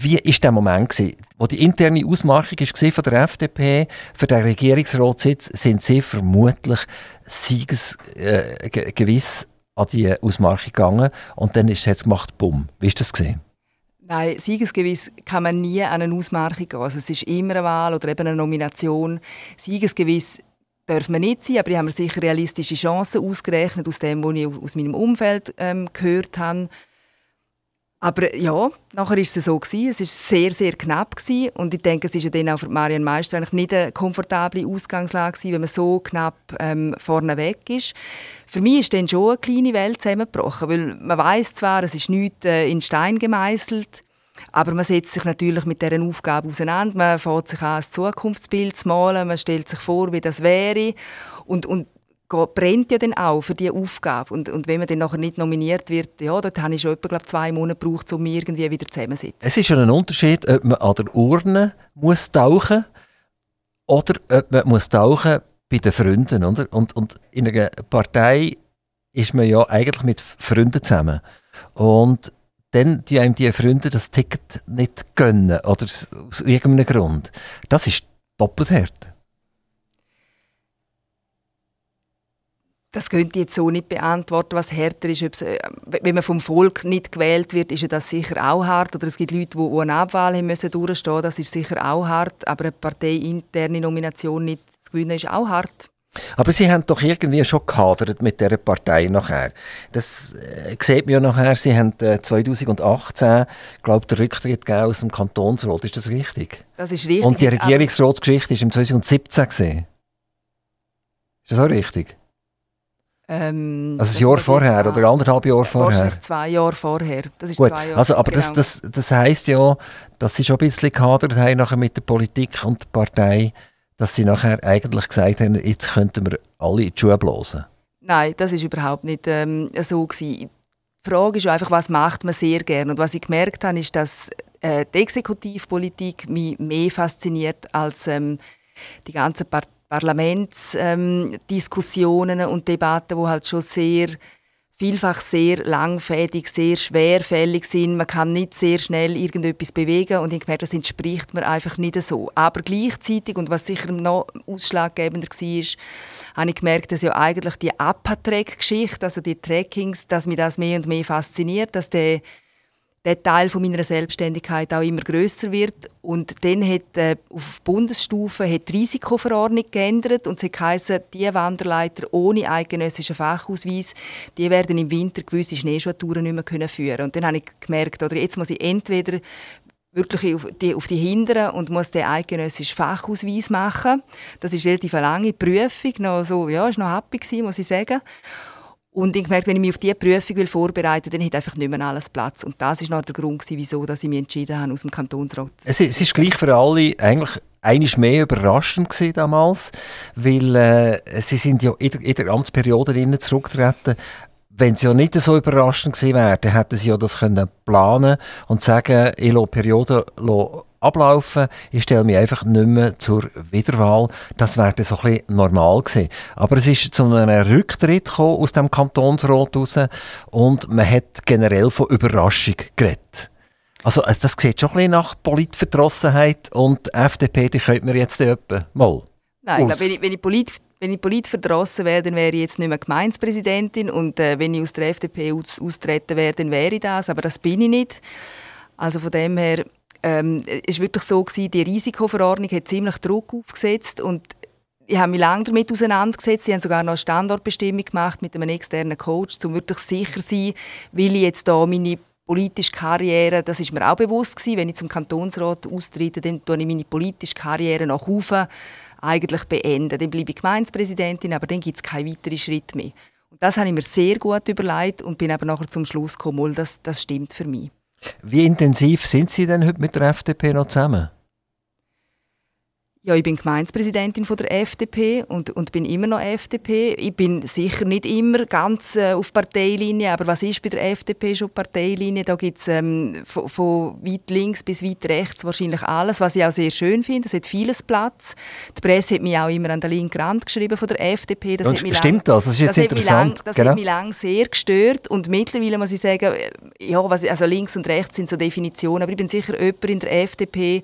Speaker 1: wie war der Moment, gewesen, wo die interne Ausmachung war von der FDP für den Regierungsratssitz, sind sie vermutlich siegesgewiss äh, an die Ausmachung gegangen und dann ist es gemacht, bumm. Wie war das? Gewesen?
Speaker 2: Nein, siegesgewiss kann man nie an eine Ausmachung gehen. Also es ist immer eine Wahl oder eben eine Nomination. Siegesgewiss darf man nicht sein, aber ich habe mir sicher realistische Chancen ausgerechnet aus dem, was ich aus meinem Umfeld ähm, gehört habe. Aber ja, nachher war es so gewesen. Es war sehr, sehr knapp gewesen. und ich denke, es ist ja dann auch für Marianne Meister eigentlich nicht eine komfortable Ausgangslage gewesen, wenn man so knapp ähm, vorne weg ist. Für mich ist dann schon eine kleine Welt zusammengebrochen, weil man weiß zwar, es ist nichts äh, in Stein gemeißelt, aber man setzt sich natürlich mit dieser Aufgabe auseinander. Man fängt sich an, ein Zukunftsbild zu malen. Man stellt sich vor, wie das wäre. Und, und brennt ja dann auch für diese Aufgabe. Und, und wenn man dann nachher nicht nominiert wird, ja, dort habe ich schon etwa, glaub, zwei Monate gebraucht, um mich irgendwie wieder zusammenzusetzen.
Speaker 1: Es ist schon ein Unterschied, ob man an der Urne muss tauchen oder ob man muss tauchen bei den Freunden. Oder? Und, und in einer Partei ist man ja eigentlich mit Freunden zusammen. Und dann die einem die Freunde das Ticket nicht gönnen oder aus irgendeinem Grund. Das ist doppelt hart.
Speaker 2: Das könnte ich jetzt so nicht beantworten, was härter ist. Äh, wenn man vom Volk nicht gewählt wird, ist das sicher auch hart. Oder es gibt Leute, die, eine Abwahl haben müssen durchstehen Das ist sicher auch hart. Aber eine parteiinterne Nomination nicht zu gewinnen, ist auch hart.
Speaker 1: Aber Sie haben doch irgendwie schon gehadert mit dieser Partei nachher. Das äh, sieht man ja nachher. Sie haben äh, 2018, glaube den Rücktritt aus dem Kantonsrat. Ist das richtig?
Speaker 2: Das ist richtig.
Speaker 1: Und die Regierungsratsgeschichte war im 2017. Gewesen. Ist das auch richtig?
Speaker 2: Ähm,
Speaker 1: also ein Jahr vorher oder anderthalb Jahre vorher?
Speaker 2: zwei Jahre vorher. Das ist
Speaker 1: Gut.
Speaker 2: zwei Jahre
Speaker 1: also, aber genau. das, das, das heisst ja, dass sie schon ein bisschen gehadert haben nachher mit der Politik und der Partei, dass sie nachher eigentlich gesagt haben, jetzt könnten wir alle in die Schuhe blasen.
Speaker 2: Nein, das ist überhaupt nicht ähm, so gewesen. Die Frage ist einfach, was macht man sehr gerne und was ich gemerkt habe, ist, dass äh, die Exekutivpolitik mich mehr fasziniert als ähm, die ganze Partei Parlamentsdiskussionen ähm, und Debatten, wo halt schon sehr vielfach sehr langfädig, sehr schwerfällig sind. Man kann nicht sehr schnell irgendetwas bewegen und ich gemerkt, das entspricht mir einfach nicht so. Aber gleichzeitig, und was sicher noch ausschlaggebender war, habe ich gemerkt, dass ja eigentlich die APA-Track-Geschichte, also die Trackings, dass mich das mehr und mehr fasziniert, dass der der Teil von meiner Selbstständigkeit auch immer größer wird und dann hat äh, auf Bundesstufe hat die Risikoverordnung geändert und es heisst, die Wanderleiter ohne eidgenössischen Fachausweis, die werden im Winter gewisse Schneeschuhtouren nicht mehr können führen und dann habe ich gemerkt, oder jetzt muss ich entweder wirklich auf die, auf die Hinteren und muss den eidgenössischen Fachausweis machen. Das ist relativ eine lange Prüfung, noch so, ja, ist noch happy gewesen, muss ich sagen. Und ich gemerkt, wenn ich mich auf diese Prüfung will, dann hat einfach nicht mehr alles Platz. Und das war der Grund, wieso ich mich entschieden habe, aus dem Kantonsrat
Speaker 1: zu es, es ist gleich für alle eigentlich einiges mehr überraschend gewesen damals, weil äh, sie sind ja in der, in der Amtsperiode zurückgetreten. Wenn sie ja nicht so überraschend gewesen wären, dann hätten sie ja das können planen und sagen, ich lasse Periode ablaufen. Ich stelle mich einfach nicht mehr zur Wiederwahl. Das wäre so ein bisschen normal gewesen. Aber es ist zu einem Rücktritt aus dem Kantonsrat raus und man hat generell von Überraschung geredet. Also das sieht schon ein bisschen nach Politverdrossenheit und FDP, die könnte man jetzt etwa mal
Speaker 2: Nein, ich wenn ich, wenn ich Polit wenn ich politverdrossen wäre, dann wäre ich jetzt nicht mehr Gemeindepräsidentin und äh, wenn ich aus der FDP aus, austreten wäre, dann wäre ich das, aber das bin ich nicht. Also von dem her ähm, es war wirklich so, gewesen, die Risikoverordnung hat ziemlich Druck aufgesetzt und ich habe mich lange damit auseinandergesetzt. Sie haben sogar noch eine Standortbestimmung gemacht mit einem externen Coach, um wirklich sicher zu sein, will ich jetzt da meine politische Karriere, das ist mir auch bewusst gewesen, wenn ich zum Kantonsrat austrete, dann tue ich meine politische Karriere nach oben eigentlich beenden. Dann bleibe ich Gemeindepräsidentin, aber dann gibt es keinen weiteren Schritt mehr. Und das habe ich mir sehr gut überlegt und bin aber nachher zum Schluss gekommen, das, das stimmt für mich.
Speaker 1: Wie intensiv sind Sie denn heute mit der FDP noch zusammen?
Speaker 2: Ja, ich bin Gemeindepräsidentin von der FDP und, und bin immer noch FDP. Ich bin sicher nicht immer ganz äh, auf Parteilinie, aber was ist bei der FDP schon Parteilinie? Da gibt es ähm, von, von, weit links bis weit rechts wahrscheinlich alles, was ich auch sehr schön finde. Es hat vieles Platz. Die Presse hat mich auch immer an den linken Rand geschrieben von der FDP.
Speaker 1: Das stimmt lang, das? Das ist jetzt das interessant.
Speaker 2: Lang, das genau. hat mich lange sehr gestört und mittlerweile muss ich sagen, ja, was, also links und rechts sind so Definitionen, aber ich bin sicher jemand in der FDP,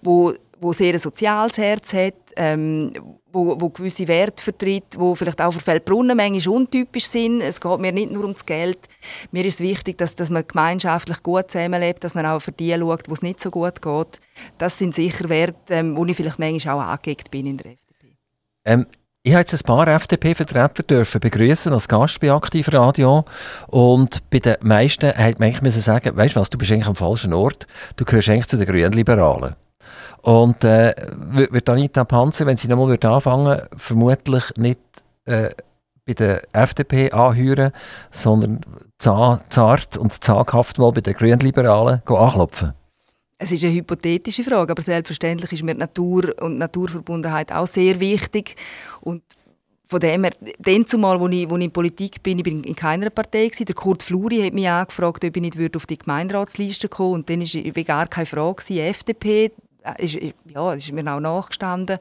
Speaker 2: wo wo sehr ein soziales Herz hat, ähm, wo, wo gewisse Werte vertritt, wo vielleicht auch für Feldbrunnen manchmal untypisch sind. Es geht mir nicht nur ums Geld. Mir ist wichtig, dass, dass man gemeinschaftlich gut zusammenlebt, dass man auch für die schaut, wo es nicht so gut geht. Das sind sicher Werte, ähm, wo ich vielleicht manchmal auch angeeckt bin in der FDP.
Speaker 1: Ähm, ich habe jetzt ein paar FDP-Vertreter dürfen begrüßen als Gast bei Aktivradio und bei den meisten hat man eigentlich sagen, weißt du was, du bist eigentlich am falschen Ort. Du gehörst eigentlich zu den Grünen Liberalen. Und äh, wird Anita Panzer, wenn sie nochmal anfangen vermutlich nicht äh, bei der FDP anhören, sondern zart und zaghaft mal bei den Grünliberalen anklopfen?
Speaker 2: Es ist eine hypothetische Frage, aber selbstverständlich ist mir Natur und Naturverbundenheit auch sehr wichtig. Und von dem her, dann zumal, als ich, ich in Politik bin, ich bin in keiner Partei gewesen. Der Kurt Fluri hat mich angefragt, ob ich nicht auf die Gemeinderatsliste kommen Und dann war gar keine Frage, FDP, äh, ist, ja, das ist mir auch nachgestanden.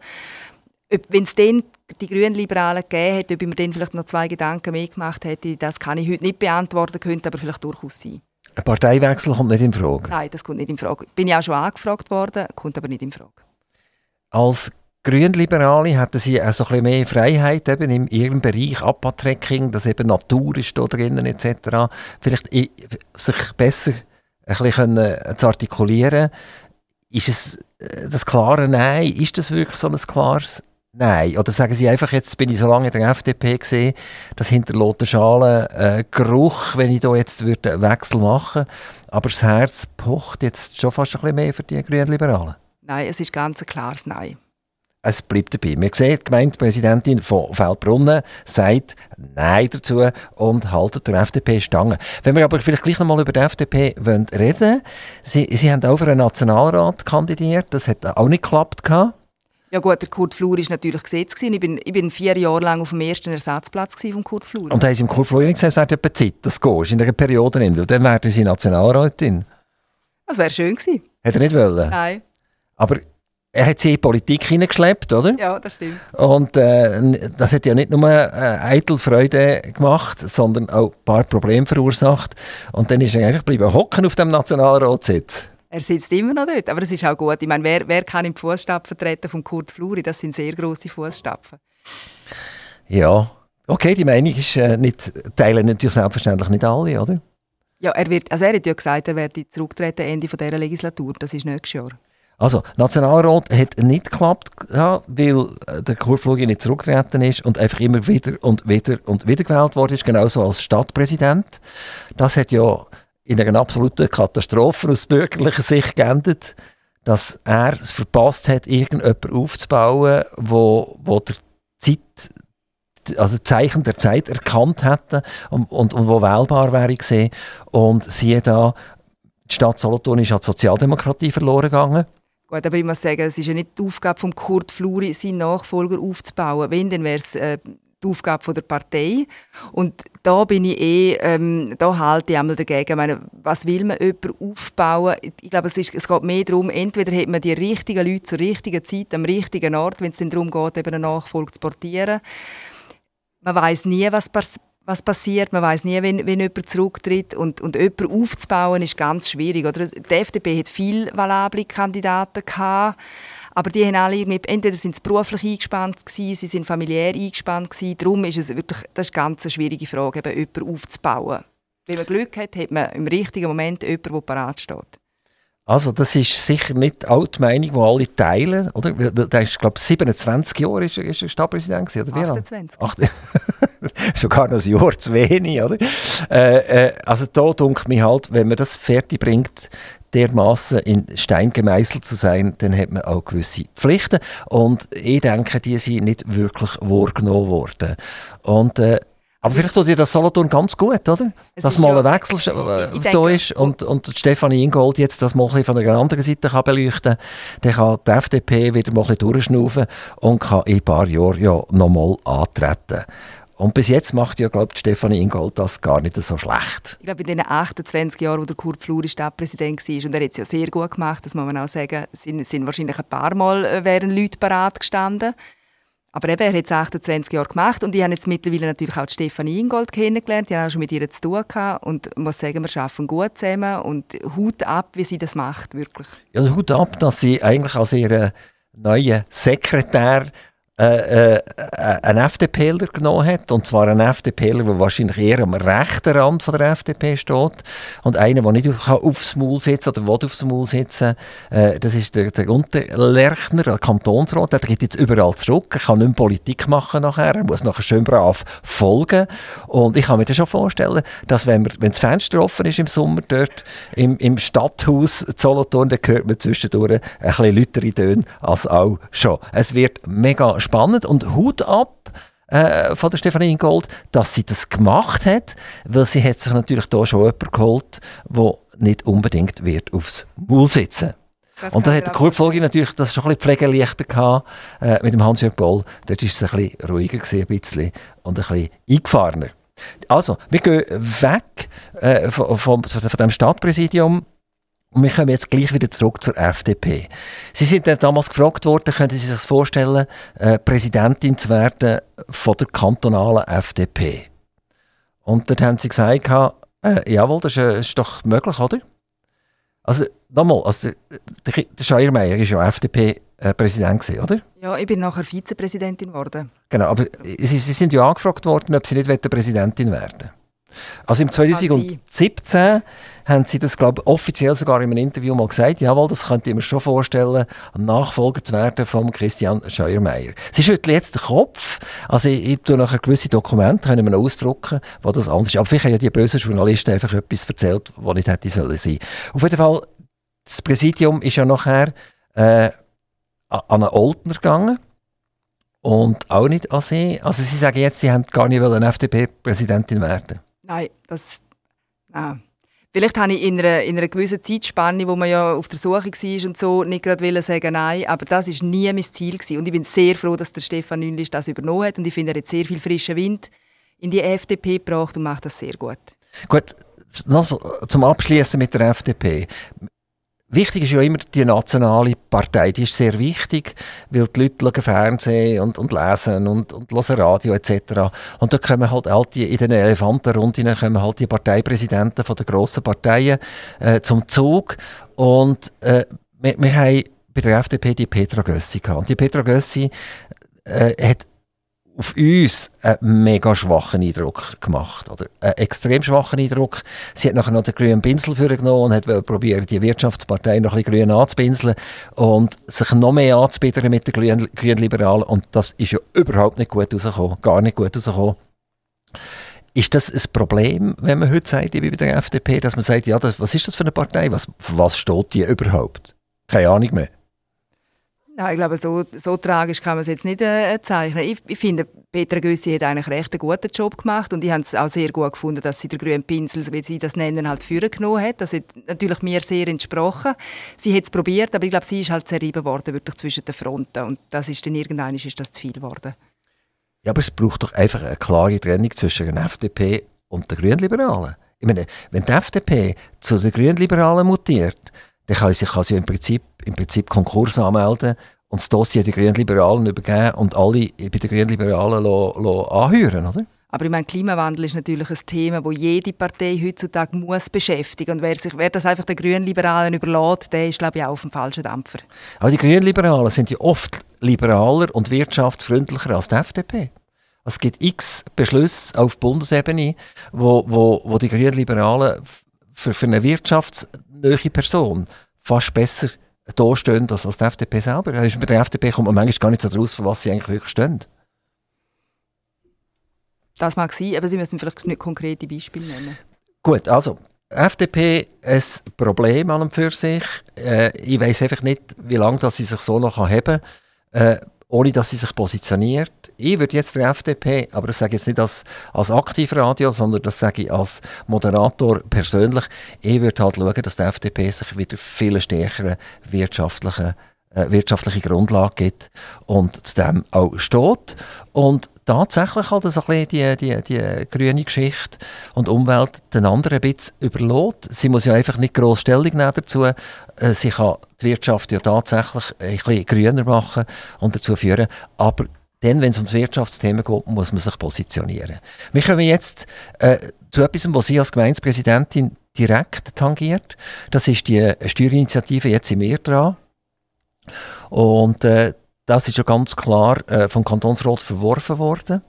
Speaker 2: Wenn es dann die Grünliberalen gegeben hätte, ob ich mir dann vielleicht noch zwei Gedanken mehr gemacht hätte, das kann ich heute nicht beantworten, könnte aber vielleicht durchaus sein.
Speaker 1: Ein Parteiwechsel kommt nicht in Frage?
Speaker 2: Nein, das kommt nicht in Frage. Bin ich auch schon angefragt worden, kommt aber nicht in Frage.
Speaker 1: Als Grünliberale hätten sie auch so ein bisschen mehr Freiheit eben in ihrem Bereich, Abbatracking, dass eben Natur ist da drinnen etc. Vielleicht sich besser ein bisschen zu artikulieren. Ist es äh, das klare Nein, ist das wirklich so ein klares Nein? Oder sagen Sie einfach, jetzt bin ich so lange in der FDP gesehen, das hinterlässt den Schalen äh, Geruch, wenn ich da jetzt würde einen Wechsel machen aber das Herz pocht jetzt schon fast ein bisschen mehr für die Grünen Liberalen?
Speaker 2: Nein, es ist ganz ein klares Nein
Speaker 1: es bleibt dabei. Wir sehen, die Gemeindepräsidentin von Feldbrunnen sagt Nein dazu und haltet der FDP Stange. Wenn wir aber vielleicht gleich noch mal über die FDP wollen reden Sie, Sie haben auch für einen Nationalrat kandidiert, das hat auch nicht geklappt.
Speaker 2: Ja gut, der Kurt Flur war natürlich gesetzt. Ich bin, ich bin vier Jahre lang auf dem ersten Ersatzplatz von Kurt Flur.
Speaker 1: Und haben Sie im Kurt Flur gesagt, es wäre etwa Zeit, dass du in einer Periode, weil dann wären Sie Nationalrätin.
Speaker 2: Das wäre schön gewesen.
Speaker 1: Hätte er nicht wollen?
Speaker 2: Nein.
Speaker 1: Aber er hat sie in die Politik hineingeschleppt, oder?
Speaker 2: Ja, das stimmt.
Speaker 1: Und äh, das hat ja nicht nur äh, eitel Freude gemacht, sondern auch ein paar Probleme verursacht. Und dann ist er einfach bleiben hocken auf dem Nationalratssitz.
Speaker 2: Er sitzt immer noch dort, aber es ist auch gut. Ich meine, wer, wer kann im Fußstapfen treten von Kurt Fluri? Das sind sehr große Fußstapfen.
Speaker 1: Ja, okay, die Meinung ist äh, nicht, teilen natürlich selbstverständlich nicht alle, oder?
Speaker 2: Ja, er, wird, also er hat ja gesagt, er werde zurücktreten Ende dieser Legislatur. Das ist nächstes Jahr.
Speaker 1: Also, Nationalrat hat nicht geklappt, ja, weil äh, der Kurflug nicht zurückgetreten ist und einfach immer wieder und wieder und wieder gewählt worden ist, genauso als Stadtpräsident. Das hat ja in einer absoluten Katastrophe aus bürgerlicher Sicht geendet, dass er es verpasst hat, irgendjemanden aufzubauen, wo, wo der Zeit, also Zeichen der Zeit erkannt hätte und, und, und wo wählbar wäre gesehen. Und siehe da, die Stadt Solothurn ist an die Sozialdemokratie verloren gegangen.
Speaker 2: Gut, aber ich muss sagen, es ist ja nicht die Aufgabe von Kurt Fluri, seinen Nachfolger aufzubauen. Wenn, dann wäre es äh, die Aufgabe von der Partei. Und da bin ich eh, ähm, da halte ich einmal dagegen. Ich meine, was will man jemanden aufbauen? Ich glaube, es, ist, es geht mehr darum, entweder hat man die richtigen Leute zur richtigen Zeit, am richtigen Ort, wenn es dann darum geht, eben einen Nachfolger zu portieren. Man weiß nie, was passiert was passiert. Man weiß nie, wenn, wenn jemand zurücktritt. Und, und jemanden aufzubauen, ist ganz schwierig. Oder? Die FDP hat viele valable Kandidaten gehabt, aber die haben alle irgendwie, entweder sind sie beruflich eingespannt gewesen, sie sind familiär eingespannt gewesen. Darum ist es wirklich, das ist ganz eine schwierige Frage, eben jemanden aufzubauen. Wenn man Glück hat, hat man im richtigen Moment jemanden, der parat steht.
Speaker 1: Also das ist sicher nicht die Meinung, die alle teilen, oder? Der ist, glaube ich, 27 Jahre ist, ist er Stadtpräsident gewesen, oder wie
Speaker 2: 28.
Speaker 1: Ach, sogar noch ein Jahr zu wenig, oder? Äh, äh, also da denke mir halt, wenn man das fertig bringt, dermaßen in Stein gemeißelt zu sein, dann hat man auch gewisse Pflichten und ich denke, die sind nicht wirklich wahrgenommen worden. Und äh, aber vielleicht tut dir das Solothurn ganz gut, oder? Es Dass mal ein Wechsel äh, da ist und, und Stefanie Ingold jetzt das mal von einer anderen Seite kann beleuchten kann. Dann kann die FDP wieder mal ein durchschnaufen und kann in ein paar Jahren ja nochmal antreten. Und bis jetzt macht ja, glaube Stefanie Ingold das gar nicht so schlecht.
Speaker 2: Ich glaube, in den 28 Jahren, wo der Kurt Fluri Stadtpräsident war, und er hat es ja sehr gut gemacht, das muss man auch sagen, sind, sind wahrscheinlich ein paar Mal äh, wären Leute parat gestanden. Aber eben, er hat es 28 Jahre gemacht und ich habe jetzt mittlerweile natürlich auch Stefanie Ingold kennengelernt. Ich habe auch schon mit ihr zu tun gehabt und muss sagen, wir arbeiten gut zusammen und Hut ab, wie sie das macht, wirklich.
Speaker 1: Ja, Hut ab, dass sie eigentlich als ihre neue Sekretär äh, äh, einen FDPler genommen hat. Und zwar einen FDPler, der wahrscheinlich eher am rechten Rand von der FDP steht. Und einer, der nicht auf, aufs Maul sitzen oder will aufs Maul sitzen äh, das ist der, der Unterlerchner, der Kantonsrat. Der geht jetzt überall zurück. Er kann nicht mehr Politik machen nachher. Er muss nachher schön brav folgen. Und ich kann mir das schon vorstellen, dass wenn, man, wenn das Fenster offen ist im Sommer dort im, im Stadthaus Solothurn, dann hört man zwischendurch ein bisschen lautere Töne als auch schon. Es wird mega spannend und Hut ab äh, von der Stefanie Ingold, dass sie das gemacht hat, weil sie hat sich natürlich da schon jemanden geholt, der nicht unbedingt wird aufs Maul sitzen das und da hat der Kurpflogi natürlich das schon ein bisschen pflegeleichter gehabt, äh, mit dem Hans-Jörg Boll. Dort war es ein bisschen ruhiger gewesen, ein bisschen, und ein bisschen eingefahrener. Also, wir gehen weg äh, von, von, von dem Stadtpräsidium und wir kommen jetzt gleich wieder zurück zur FDP. Sie sind dann damals gefragt worden, können Sie sich das vorstellen, äh, Präsidentin zu werden von der kantonalen FDP? Und dort haben Sie gesagt, äh, jawohl, das ist, äh, ist, doch möglich, oder? Also, nochmal, also, der, der Scheiermeier war ja FDP-Präsident, äh, oder?
Speaker 2: Ja, ich bin nachher Vizepräsidentin geworden.
Speaker 1: Genau, aber Sie, Sie sind ja angefragt worden, ob Sie nicht Präsidentin werden wollen. Also im 2017 haben sie das, glaube ich, offiziell sogar in einem Interview mal gesagt, jawohl, das könnte ich mir schon vorstellen, Nachfolger zu werden von Christian Scheuermeier. Sie schüttelt jetzt den Kopf, also ich, ich tue nachher gewisse Dokumente, können wir ausdrucken, wo das anders ist. Aber vielleicht haben ja die bösen Journalisten einfach etwas erzählt, was nicht hätte sollen sein. Auf jeden Fall, das Präsidium ist ja nachher äh, an einen Oldner gegangen und auch nicht an sie. Also sie sagen jetzt, sie haben gar nicht eine FDP-Präsidentin werden
Speaker 2: Nein, das. Nein. Vielleicht habe ich in einer, in einer gewissen Zeitspanne, wo man ja auf der Suche war und so, nicht gerade sagen nein, aber das war nie mein Ziel. Gewesen. Und ich bin sehr froh, dass der Stefan Nünlisch das übernommen hat und ich finde, er hat sehr viel frischen Wind in die FDP gebracht und macht das sehr gut.
Speaker 1: Gut, noch zum Abschließen mit der FDP. Wichtig ist ja immer die nationale Partei, die ist sehr wichtig, weil die Leute schauen Fernsehen und, und lesen und, und hören Radio etc. Und da kommen halt all die, in den Elefantenrunden kommen halt die Parteipräsidenten von den grossen Parteien äh, zum Zug und äh, wir, wir haben bei der FDP die Petra Gössi gehabt. Und die Petra Gössi äh, hat auf uns einen mega schwachen Eindruck gemacht. Oder? Einen extrem schwachen Eindruck. Sie hat nachher noch den grünen Pinsel genommen und hat probiert, die Wirtschaftspartei noch ein bisschen grün anzupinseln und sich noch mehr anzubieten mit den grünen, grünen Liberalen. Und das ist ja überhaupt nicht gut rausgekommen. Gar nicht gut rausgekommen. Ist das ein Problem, wenn man heute sagt, wie bei der FDP, dass man sagt, ja, das, was ist das für eine Partei? Was, was steht die überhaupt? Keine Ahnung mehr.
Speaker 2: Ja, ich glaube, so, so tragisch kann man es jetzt nicht äh, zeichnen. Ich, ich, finde, Petra Gössi hat eigentlich recht einen guten Job gemacht und ich habe es auch sehr gut gefunden, dass sie den grünen Pinsel, wie sie das nennen, halt genommen hat. Das hat natürlich mir sehr entsprochen. Sie hat es probiert, aber ich glaube, sie ist halt zerrieben worden, wirklich zwischen den Fronten und das ist dann irgendwann ist das zu viel geworden.
Speaker 1: Ja, aber es braucht doch einfach eine klare Trennung zwischen der FDP und den Grünliberalen. Ich meine, wenn die FDP zu den Grünliberalen mutiert, dann kann sie, kann sie im, Prinzip, im Prinzip Konkurs anmelden und das Dossier den Grünen Liberalen übergeben und alle bei den Grünen Liberalen anhören, oder?
Speaker 2: Aber ich meine, Klimawandel ist natürlich ein Thema, das jede Partei heutzutage muss beschäftigen Und wer, sich, wer das einfach den Grünen Liberalen überlässt, der ist, glaube ich, auch auf dem falschen Dampfer.
Speaker 1: Aber die Grünen Liberalen sind ja oft liberaler und wirtschaftsfreundlicher als die FDP. Es gibt x Beschlüsse auf Bundesebene, wo, wo, wo die Grünen Liberalen für, für eine wirtschaftsnähe Person fast besser dastehen als, als die FDP selber. Bei der FDP kommt man manchmal gar nicht so draus, für was sie eigentlich wirklich stehen.
Speaker 2: Das mag sein, aber Sie müssen vielleicht nicht konkrete Beispiele nennen.
Speaker 1: Gut, also FDP ein Problem an und für sich. Äh, ich weiß einfach nicht, wie lange das sie sich so noch haben kann, äh, ohne dass sie sich positioniert. Ich würde jetzt der FDP, aber das sage ich jetzt nicht als, als Aktivradio, sondern das sage ich als Moderator persönlich, ich würde halt schauen, dass die FDP sich wieder viel stärkere wirtschaftliche, äh, wirtschaftliche Grundlage gibt und zu dem auch steht. Und tatsächlich so ein die, die, die grüne Geschichte und Umwelt den anderen ein bisschen überlässt. Sie muss ja einfach nicht gross Stellung nehmen dazu. Äh, sie kann die Wirtschaft ja tatsächlich ein bisschen grüner machen und dazu führen. Aber dann, wenn es um das Wirtschaftsthema geht, muss man sich positionieren. Wir kommen jetzt äh, zu etwas, was Sie als Gemeindepräsidentin direkt tangiert. Das ist die Steuerinitiative «Jetzt sind wir dran». Und äh, das ist ja ganz klar äh, vom Kantonsrat verworfen worden.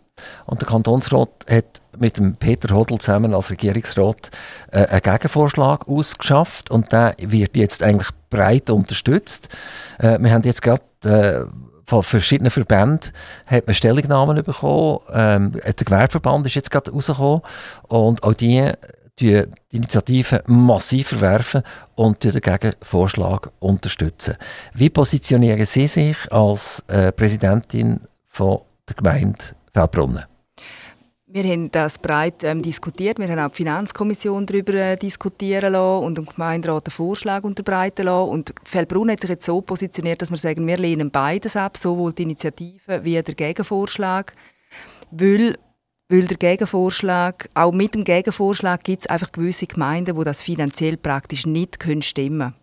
Speaker 1: Und der Kantonsrat hat mit dem Peter Hodl zusammen als Regierungsrat äh, einen Gegenvorschlag ausgeschafft und der wird jetzt eigentlich breit unterstützt. Äh, wir haben jetzt gerade äh, von verschiedenen Verbänden hat man Stellungnahmen bekommen. Ähm, der Gewerbeverband ist jetzt gerade rausgekommen und auch die die Initiative massiv verwerfen und den Gegenvorschlag unterstützen. Wie positionieren Sie sich als äh, Präsidentin von der Gemeinde Feldbrunnen?
Speaker 2: Wir haben das breit ähm, diskutiert. Wir haben auch die Finanzkommission darüber äh, diskutieren lassen und dem Gemeinderat einen Vorschlag unterbreiten lassen. Und Fellbrunn hat sich jetzt so positioniert, dass wir sagen, wir lehnen beides ab, sowohl die Initiative wie der Gegenvorschlag. Weil, weil der Gegenvorschlag, auch mit dem Gegenvorschlag gibt es einfach gewisse Gemeinden, die das finanziell praktisch nicht stimmen können.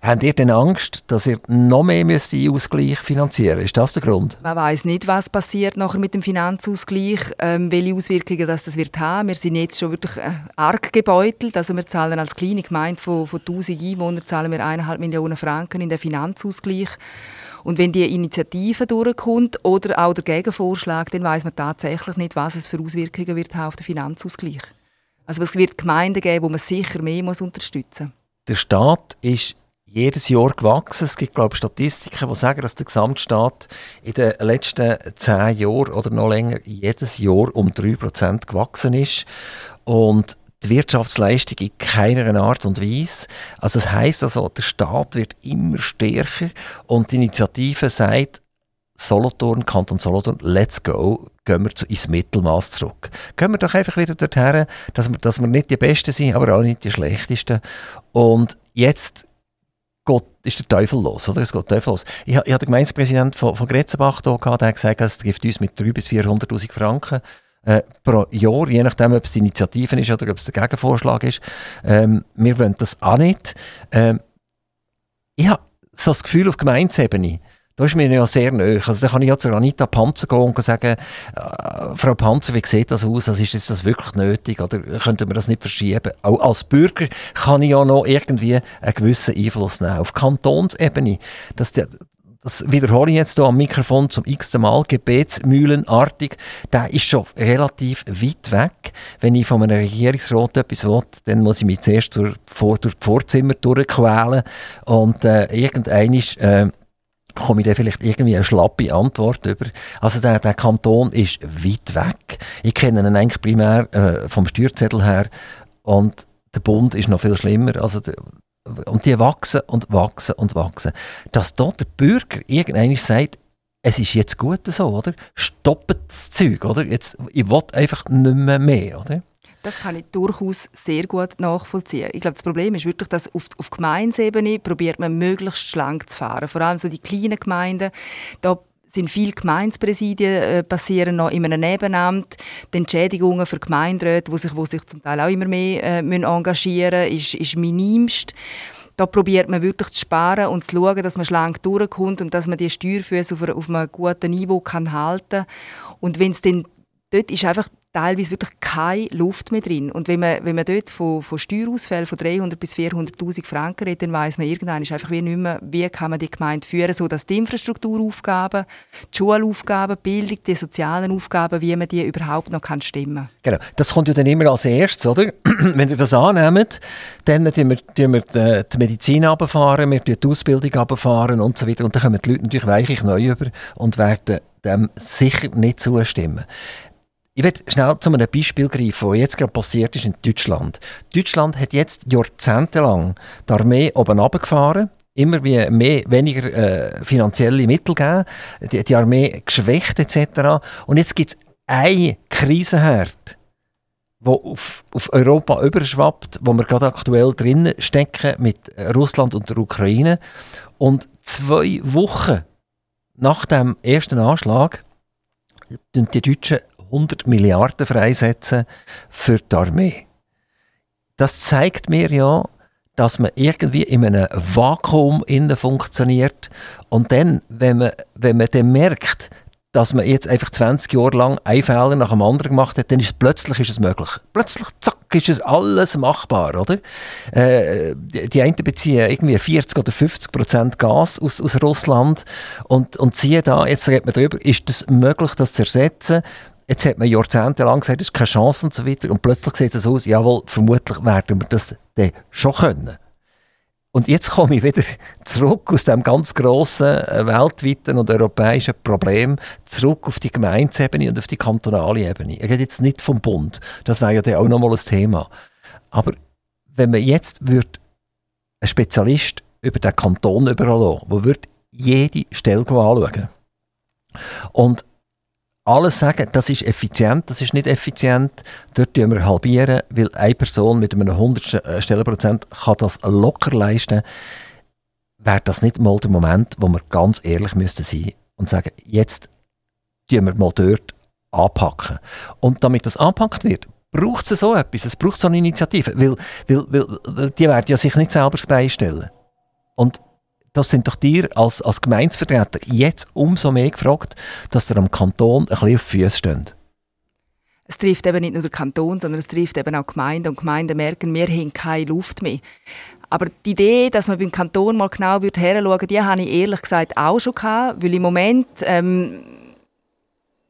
Speaker 1: Habt ihr denn Angst, dass ihr noch mehr müsst Ausgleich finanzieren müsst? Ist das der Grund?
Speaker 2: Man weiß nicht, was passiert nachher mit dem Finanzausgleich, ähm, welche Auswirkungen das, das wird haben. Wir sind jetzt schon wirklich äh, arg gebeutelt. Also wir zahlen als kleine Gemeinde von, von 1000 Einwohnern zahlen wir 1,5 Millionen Franken in den Finanzausgleich. Und wenn die Initiative durchkommt oder auch der Gegenvorschlag, dann weiß man tatsächlich nicht, was es für Auswirkungen wird auf den Finanzausgleich. Also es wird Gemeinden geben, wo man sicher mehr muss unterstützen muss.
Speaker 1: Der Staat ist jedes Jahr gewachsen. Es gibt, glaube ich, Statistiken, die sagen, dass der Gesamtstaat in den letzten zehn Jahren oder noch länger jedes Jahr um 3% gewachsen ist. Und die Wirtschaftsleistung in keiner Art und Weise. Also das heißt also, der Staat wird immer stärker und die Initiative sagt, Solothurn, Kanton Solothurn, let's go, gehen wir zu, ins Mittelmaß zurück. Gehen wir doch einfach wieder dorthin, dass wir, dass wir nicht die Besten sind, aber auch nicht die Schlechtesten. Und jetzt geht, ist der Teufel los, oder? Es geht Teufel los. Ich, ich hatte den Gemeindepräsidenten von, von Gretzenbach hier gehabt, der hat gesagt, es trifft uns mit 300.000 bis 400'000 Franken äh, pro Jahr, je nachdem, ob es die Initiative ist oder ob es der Gegenvorschlag ist. Ähm, wir wollen das auch nicht. Ähm, ich habe so das Gefühl auf Gemeinsebene, da ist mir ja sehr nahe. Also da kann ich ja zu Anita Panzer gehen und sagen, äh, Frau Panzer, wie sieht das aus? Also ist das wirklich nötig? Oder könnten wir das nicht verschieben? Auch als Bürger kann ich ja noch irgendwie einen gewissen Einfluss nehmen. Auf Kantonsebene, dass der, das wiederhole ich jetzt hier am Mikrofon zum x Mal, gebetsmühlenartig, der ist schon relativ weit weg. Wenn ich von einem Regierungsrat etwas will, dann muss ich mich zuerst durch, vor, durch die Vorzimmer durchquälen und äh, irgendein äh, komme ich dann vielleicht irgendwie eine schlappe Antwort über. Also der, der Kanton ist weit weg. Ich kenne ihn eigentlich primär äh, vom Steuerzettel her und der Bund ist noch viel schlimmer. Also der, und die wachsen und wachsen und wachsen. Dass dort der Bürger irgendwann sagt, es ist jetzt gut so, oder? Stoppt das Zeug, oder? Jetzt, ich will einfach nicht mehr, mehr oder?
Speaker 2: Das kann ich durchaus sehr gut nachvollziehen. Ich glaube, das Problem ist wirklich, dass auf, auf Gemeinsebene probiert man möglichst schlank zu fahren. Vor allem so die kleinen Gemeinden, da sind viele Gemeindepräsidien äh, passieren noch in einem Nebenamt. Die Entschädigungen für Gemeinderäte, die sich, wo sich zum Teil auch immer mehr äh, müssen engagieren müssen, ist, ist minimst. Da probiert man wirklich zu sparen und zu schauen, dass man schlank durchkommt und dass man die Steuerfüße auf, auf einem guten Niveau kann halten kann. Und wenn es dann dort ist einfach teilweise wirklich keine Luft mehr drin. Und wenn man, wenn man dort von, von Steuerausfällen von 300 bis 400'000 Franken redet, dann weiss man irgendwann ist einfach wie nicht mehr, wie kann man die Gemeinde führen, sodass die Infrastrukturaufgaben, die Schulaufgaben, die Bildung, die sozialen Aufgaben, wie man die überhaupt noch kann stimmen
Speaker 1: Genau, das kommt ja dann immer als erstes, oder? wenn ihr das annehmt, dann tun wir, wir die, die Medizin runterfahren, wir die Ausbildung runterfahren und so weiter. Und dann kommen die Leute natürlich weichlich neu über und werden dem sicher nicht zustimmen. Ich werde schnell zu einem Beispiel greifen, was jetzt gerade passiert ist in Deutschland. Deutschland hat jetzt jahrzehntelang die Armee oben runtergefahren, immer wie mehr, weniger äh, finanzielle Mittel gegeben, die, die Armee geschwächt etc. Und jetzt gibt es einen Krisenherd, der auf, auf Europa überschwappt, wo wir gerade aktuell drinnen stecken mit Russland und der Ukraine. Und zwei Wochen nach dem ersten Anschlag die Deutschen 100 Milliarden freisetzen für die Armee. Das zeigt mir ja, dass man irgendwie in einem Vakuum innen funktioniert und dann, wenn man, wenn man dann merkt, dass man jetzt einfach 20 Jahre lang einen Fehler nach dem anderen gemacht hat, dann ist es, plötzlich ist es möglich. Plötzlich, zack, ist es alles machbar, oder? Äh, die, die einen beziehen irgendwie 40 oder 50 Prozent Gas aus, aus Russland und, und siehe da, jetzt redet man darüber, ist es möglich, das zu ersetzen? Jetzt hat man jahrzehntelang gesagt, es ist keine Chance und so weiter. Und plötzlich sieht es aus, jawohl, vermutlich werden wir das dann schon können. Und jetzt komme ich wieder zurück aus dem ganz grossen äh, weltweiten und europäischen Problem zurück auf die Gemeinsebene und auf die kantonale Ebene. Ich rede jetzt nicht vom Bund, das wäre ja dann auch nochmal ein Thema. Aber wenn man jetzt würde einen Spezialist über den Kanton überall der würde jede Stelle anschauen und alles sagen, das ist effizient, das ist nicht effizient, dort halbieren wir halbieren, weil eine Person mit einem 100 äh, Stellenprozent kann das locker leisten, wäre das nicht mal der Moment, wo wir ganz ehrlich müssten sein und sagen, jetzt tun wir mal dort anpacken. Und damit das anpackt wird, braucht es so etwas, es braucht so eine Initiative, weil, weil, weil die werden ja sich nicht selber beistellen. Und das sind doch dir als, als Gemeinsvertreter jetzt umso mehr gefragt, dass ihr am Kanton ein bisschen auf Füße steht.
Speaker 2: Es trifft eben nicht nur den Kanton, sondern es trifft eben auch Gemeinden. Und Gemeinden merken, wir haben keine Luft mehr. Aber die Idee, dass man beim Kanton mal genau hinschauen würde, die habe ich ehrlich gesagt auch schon gehabt, weil im Moment ähm,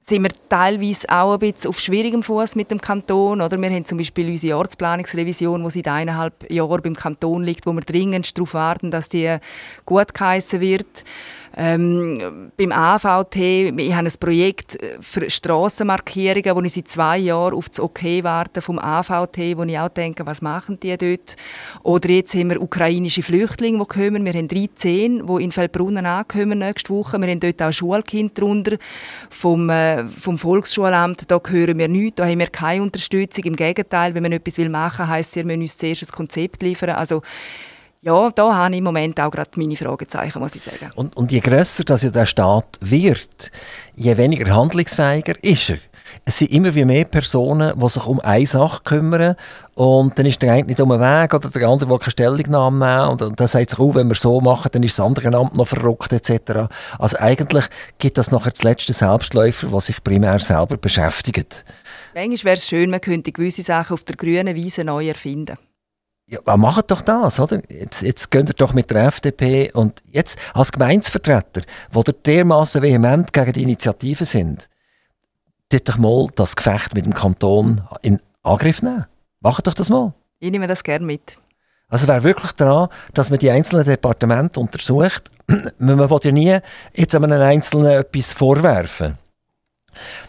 Speaker 2: sind wir teilweise auch ein bisschen auf schwierigem Fuß mit dem Kanton. Oder? Wir haben zum Beispiel unsere Ortsplanungsrevision, die seit eineinhalb Jahren beim Kanton liegt, wo wir dringend darauf warten, dass die gut geheissen wird. Ähm, beim AVT, ich habe ein Projekt für Strassenmarkierungen, wo ich seit zwei Jahren auf das Okay warte vom AVT, wo ich auch denke, was machen die dort? Oder jetzt haben wir ukrainische Flüchtlinge, die kommen. Wir haben 13, die in Feldbrunnen ankommen nächste Woche. Wir haben dort auch Schulkinder drunter vom, äh, vom Volksschulamt. Da hören wir nichts, da haben wir keine Unterstützung. Im Gegenteil, wenn man etwas machen will, heisst es, wir müssen uns zuerst ein Konzept liefern. Also ja, da habe ich im Moment auch gerade meine Fragezeichen, muss ich sagen.
Speaker 1: Und, und je grösser das ja der Staat wird, je weniger handlungsfähiger ist er. es sind immer wie mehr Personen, die sich um eine Sache kümmern und dann ist der eine nicht um den Weg oder der andere will keine Stellungnahme nehmen und, und dann sagt sich, oh, wenn wir so machen, dann ist das andere Amt noch verrückt etc. Also eigentlich gibt das nachher das letzte Selbstläufer, der sich primär selber beschäftigt.
Speaker 2: Manchmal wäre es schön, man könnte gewisse Sachen auf der grünen Wiese neu erfinden.
Speaker 1: Ja, macht doch das, oder? Jetzt, jetzt geht ihr doch mit der FDP und jetzt als Gemeinsvertreter, wo ihr dermaßen vehement gegen die Initiative sind, tut doch mal das Gefecht mit dem Kanton in Angriff nehmen. Macht doch das mal.
Speaker 2: Ich nehme das gerne mit.
Speaker 1: Also wäre wirklich daran, dass man die einzelnen Departemente untersucht. man will ja nie jetzt einem Einzelnen etwas vorwerfen.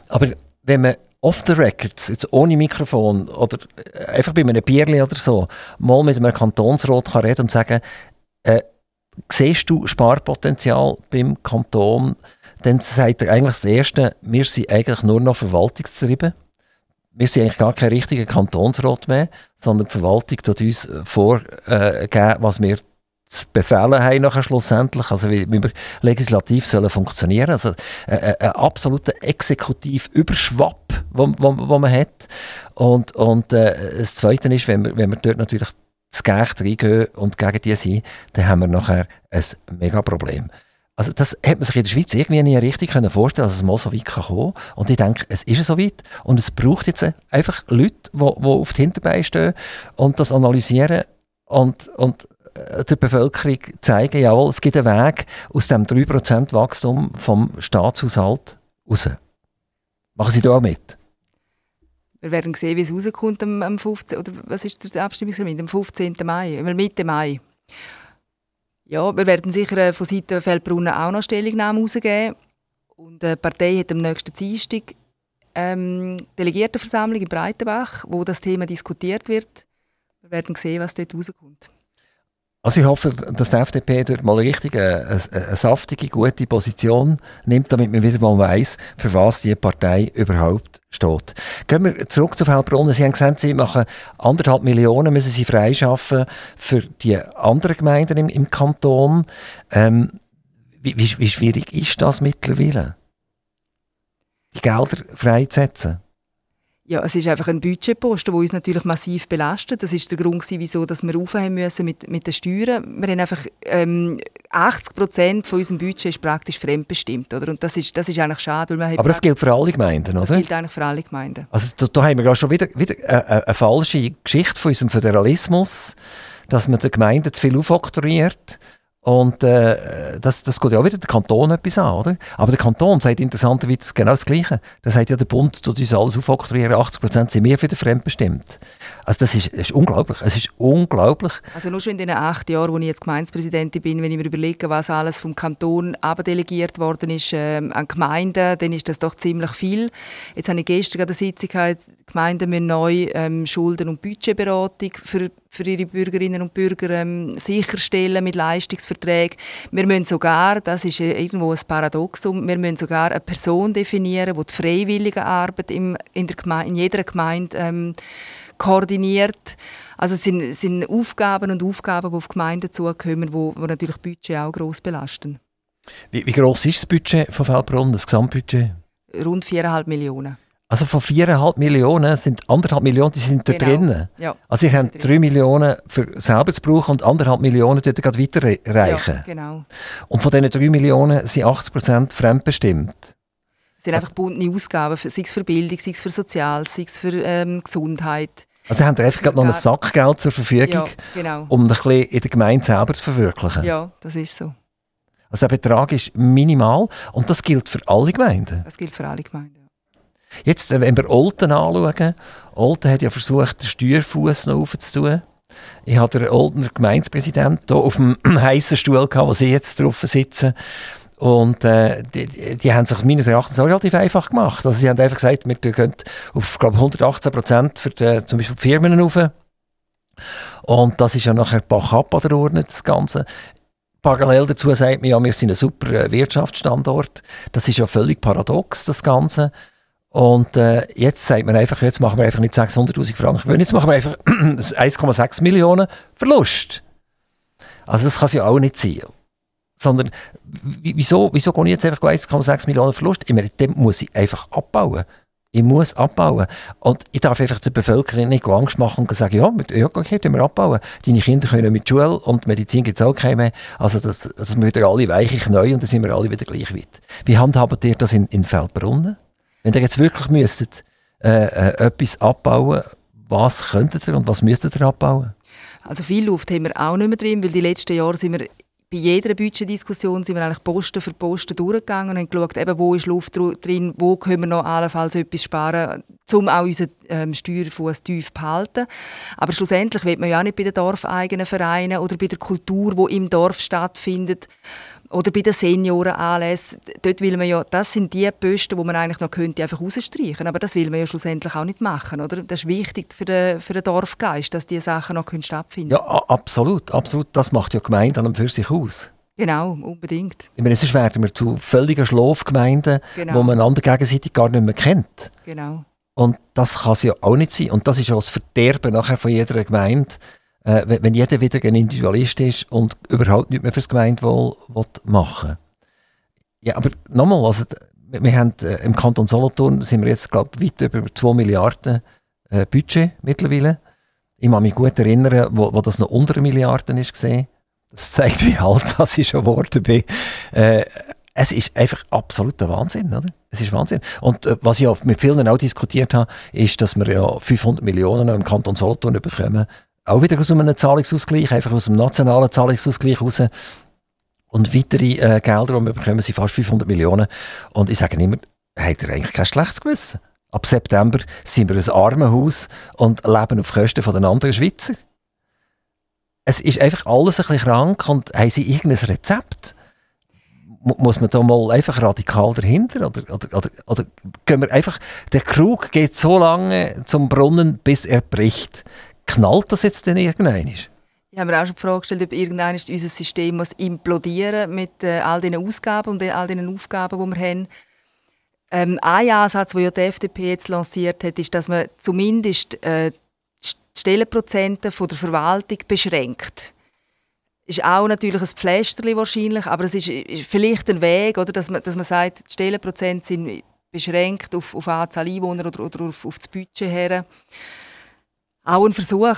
Speaker 1: Aber wenn man off the records, jetzt ohne Mikrofon oder einfach bei einem Bierli oder so, mal mit einem Kantonsrat kann reden und sagen, äh, siehst du Sparpotenzial beim Kanton? Dann sagt er eigentlich das Erste, wir sind eigentlich nur noch verwaltungstrieben. Wir sind eigentlich gar kein richtiger Kantonsrat mehr, sondern die Verwaltung tut uns vorgeben, was wir zu befehlen haben nachher schlussendlich, also wie, wie wir legislativ sollen funktionieren. Also äh, äh, ein absoluter Exekutivüberschwapp, wo man hat. Und, und äh, das Zweite ist, wenn wir, wenn wir dort natürlich das Gerecht reingehen und gegen die sind, dann haben wir nachher ein mega Problem. Also das hat man sich in der Schweiz irgendwie nie richtig vorstellen dass es mal so weit kann kommen Und ich denke, es ist so weit und es braucht jetzt einfach Leute, die, die auf die Hinterbeine stehen und das analysieren und, und der Bevölkerung zeigen, jawohl, es gibt einen Weg aus dem 3% Wachstum vom Staatshaushalt raus. Machen Sie da auch mit?
Speaker 2: Wir werden sehen, wie es rauskommt am, am 15. oder was ist der Abstimmungstermin? Am 15. Mai, Mitte Mai. Ja, wir werden sicher äh, von Seiten Feldbrunnen auch noch Stellungnahmen rausgeben. Und die Partei hat am nächsten Dienstag ähm, Delegiertenversammlung in Breitenbach, wo das Thema diskutiert wird. Wir werden sehen, was dort rauskommt.
Speaker 1: Also ich hoffe, dass die FDP dort mal richtig eine, eine, saftige, gute Position nimmt, damit man wieder mal weiss, für was die Partei überhaupt steht. Gehen wir zurück zu Feldbrunnen. Sie haben gesagt, Sie machen anderthalb Millionen, müssen Sie freischaffen für die anderen Gemeinden im, im Kanton. Ähm, wie, wie, wie schwierig ist das mittlerweile? Die Gelder freizusetzen?
Speaker 2: Ja, es ist einfach ein Budgetposten, der uns natürlich massiv belastet. Das ist der Grund, wieso dass wir aufhören müssen mit, mit den Steuern. Wir haben einfach ähm, 80 Prozent von unserem Budget ist praktisch fremdbestimmt, oder? Und das ist, das ist eigentlich schade. Weil
Speaker 1: Aber das gilt für alle Gemeinden, oder?
Speaker 2: Das gilt eigentlich für alle Gemeinden.
Speaker 1: Also da, da haben wir ja schon wieder, wieder eine, eine, eine falsche Geschichte von unserem Föderalismus, dass man den Gemeinden zu viel aufoktroyiert und äh, das, das geht ja auch wieder der Kanton etwas an, oder? Aber der Kanton sagt interessanterweise genau das Gleiche. Der sagt ja, der Bund tut uns alles aufoktroyieren, 80% sind mehr für den fremdbestimmt. Also das ist, das ist unglaublich. Es ist unglaublich.
Speaker 2: Also nur schon in den acht Jahren, wo ich jetzt Gemeindepräsidentin bin, wenn ich mir überlege, was alles vom Kanton abdelegiert worden ist äh, an Gemeinden, dann ist das doch ziemlich viel. Jetzt habe ich gestern eine Sitzung gehabt, Gemeinden müssen neu ähm, Schulden- und Budgetberatung für, für ihre Bürgerinnen und Bürger ähm, sicherstellen mit Leistungsverträgen. Wir müssen sogar, das ist irgendwo ein Paradoxum, wir müssen sogar eine Person definieren, die die freiwillige Arbeit im, in, der Gemeinde, in jeder Gemeinde ähm, koordiniert. Also es sind, sind Aufgaben und Aufgaben, die auf Gemeinden zukommen, die, die natürlich Budget auch gross belasten.
Speaker 1: Wie, wie gross ist das Budget von Feldbrunn, das Gesamtbudget?
Speaker 2: Rund 4,5 Millionen.
Speaker 1: Also von 4,5 Millionen sind 1,5 Millionen, die sind da genau. drin.
Speaker 2: Ja,
Speaker 1: also ich habe 3 Millionen für selber zu brauchen und 1,5 Millionen dort gerade weiterreichen.
Speaker 2: Ja, genau.
Speaker 1: Und von diesen 3 Millionen sind 80 Prozent fremdbestimmt.
Speaker 2: Es sind einfach gebundene Ausgaben, sei es für Bildung, sei es für Sozial, sei es für ähm, Gesundheit.
Speaker 1: Also haben Sie einfach gerade noch ein Sackgeld zur Verfügung,
Speaker 2: ja, genau.
Speaker 1: um ein bisschen in der Gemeinde selber zu verwirklichen?
Speaker 2: Ja, das ist so.
Speaker 1: Also der Betrag ist minimal und das gilt für alle Gemeinden?
Speaker 2: Das gilt für alle Gemeinden,
Speaker 1: Jetzt, äh, wenn wir Olten anschauen, Olten hat ja versucht, den Steuerfuß noch aufzutun. Ich hatte den Oltener Gemeindepräsidenten hier auf dem heißen Stuhl, gehabt, wo Sie jetzt drauf sitzen. Und äh, die, die, haben sich meines Erachtens auch relativ einfach gemacht. Also sie haben einfach gesagt, wir gehen auf glaube 118 Prozent für die, zum Beispiel die Firmen rauf. Und das ist ja nachher Bach ab oder ordnet, das Ganze. Parallel dazu sagt man ja, wir sind ein super äh, Wirtschaftsstandort. Das ist ja völlig paradox, das Ganze. Und äh, jetzt sagt man einfach, jetzt machen wir einfach nicht 600'000 Franken jetzt machen wir einfach 1,6 Millionen Verlust. Also das kann es ja auch nicht sein. Sondern wieso, wieso gehe ich jetzt einfach 1,6 Millionen Verlust? Ich meine, dem muss ich einfach abbauen. Ich muss abbauen. Und ich darf einfach der Bevölkerung nicht Angst machen und sagen, ja, mit okay, wir abbauen. Deine Kinder können mit Schule und Medizin gibt es auch keine mehr. Also, das, das wir wieder alle weiche neu und dann sind wir alle wieder gleich weit. Wie handhabt ihr das in, in Feldbrunnen? Wenn ihr jetzt wirklich müsstet, äh, äh, etwas abbauen, was könntet ihr und was müsstet ihr abbauen?
Speaker 2: Also viel Luft haben wir auch nicht mehr drin, weil die letzten Jahre sind wir bei jeder Budgetdiskussion sind wir eigentlich Posten für Posten durchgegangen und haben geschaut, eben, wo ist Luft drin, wo können wir noch allenfalls etwas sparen, um auch unseren ähm, Steuerfuß tief zu behalten. Aber schlussendlich wird man ja auch nicht bei den dorfeigenen Vereinen oder bei der Kultur, die im Dorf stattfindet, oder bei den Seniorenanlässen, dort will man ja, das sind die Posten, die man eigentlich noch könnte einfach rausstreichen aber das will man ja schlussendlich auch nicht machen, oder? Das ist wichtig für den, für den Dorfgeist, dass diese Sachen noch stattfinden
Speaker 1: können. Ja, absolut, absolut. Das macht ja die Gemeinde an und für sich aus.
Speaker 2: Genau, unbedingt.
Speaker 1: Ich meine, sonst werden wir zu völligen Schlafgemeinden, genau. wo man einander gegenseitig gar nicht mehr kennt.
Speaker 2: Genau.
Speaker 1: Und das kann es ja auch nicht sein. Und das ist auch das Verderben nachher von jeder Gemeinde, äh, wenn jeder wieder ein Individualist ist und überhaupt nichts mehr fürs Gemeindewohl machen will. Ja, aber nochmal, also, wir haben, äh, im Kanton Solothurn sind wir jetzt, glaube weit über 2 Milliarden äh, Budget mittlerweile. Ich kann mich gut erinnern, wo, wo das noch unter Milliarden ist gesehen. Das zeigt, wie alt das ich schon geworden bin. Äh, es ist einfach absoluter Wahnsinn, oder? Es ist Wahnsinn. Und äh, was ich auch mit vielen auch diskutiert habe, ist, dass wir ja 500 Millionen im Kanton Solothurn bekommen auch wieder aus einem Zahlungsausgleich, einfach aus dem nationalen Zahlungsausgleich raus. Und weitere äh, Gelder, die wir bekommen, sind fast 500 Millionen. Und ich sage immer, habt ihr eigentlich kein schlechtes Gewissen? Ab September sind wir ein Armenhaus und leben auf Kosten von den anderen Schweizer. Es ist einfach alles ein bisschen krank und haben sie irgendein Rezept? muss man da mal einfach radikal dahinter? Oder, oder, oder, oder gehen wir einfach, der Krug geht so lange zum Brunnen, bis er bricht knallt das jetzt denn irgendwann? Ich
Speaker 2: habe mir auch schon die Frage gestellt, ob irgendwann unser System muss implodieren mit äh, all diesen Ausgaben und all diesen Aufgaben, die wir haben. Ähm, ein Ansatz, den ja die FDP jetzt lanciert hat, ist, dass man zumindest äh, die Stellenprozente der Verwaltung beschränkt. Ist auch natürlich ein Pflästerchen wahrscheinlich, aber es ist, ist, vielleicht ein Weg, oder, dass, man, dass man sagt, die Stellenprozente sind beschränkt auf, auf Anzahl Einwohner oder, oder auf, auf das Budget her auch ein Versuch.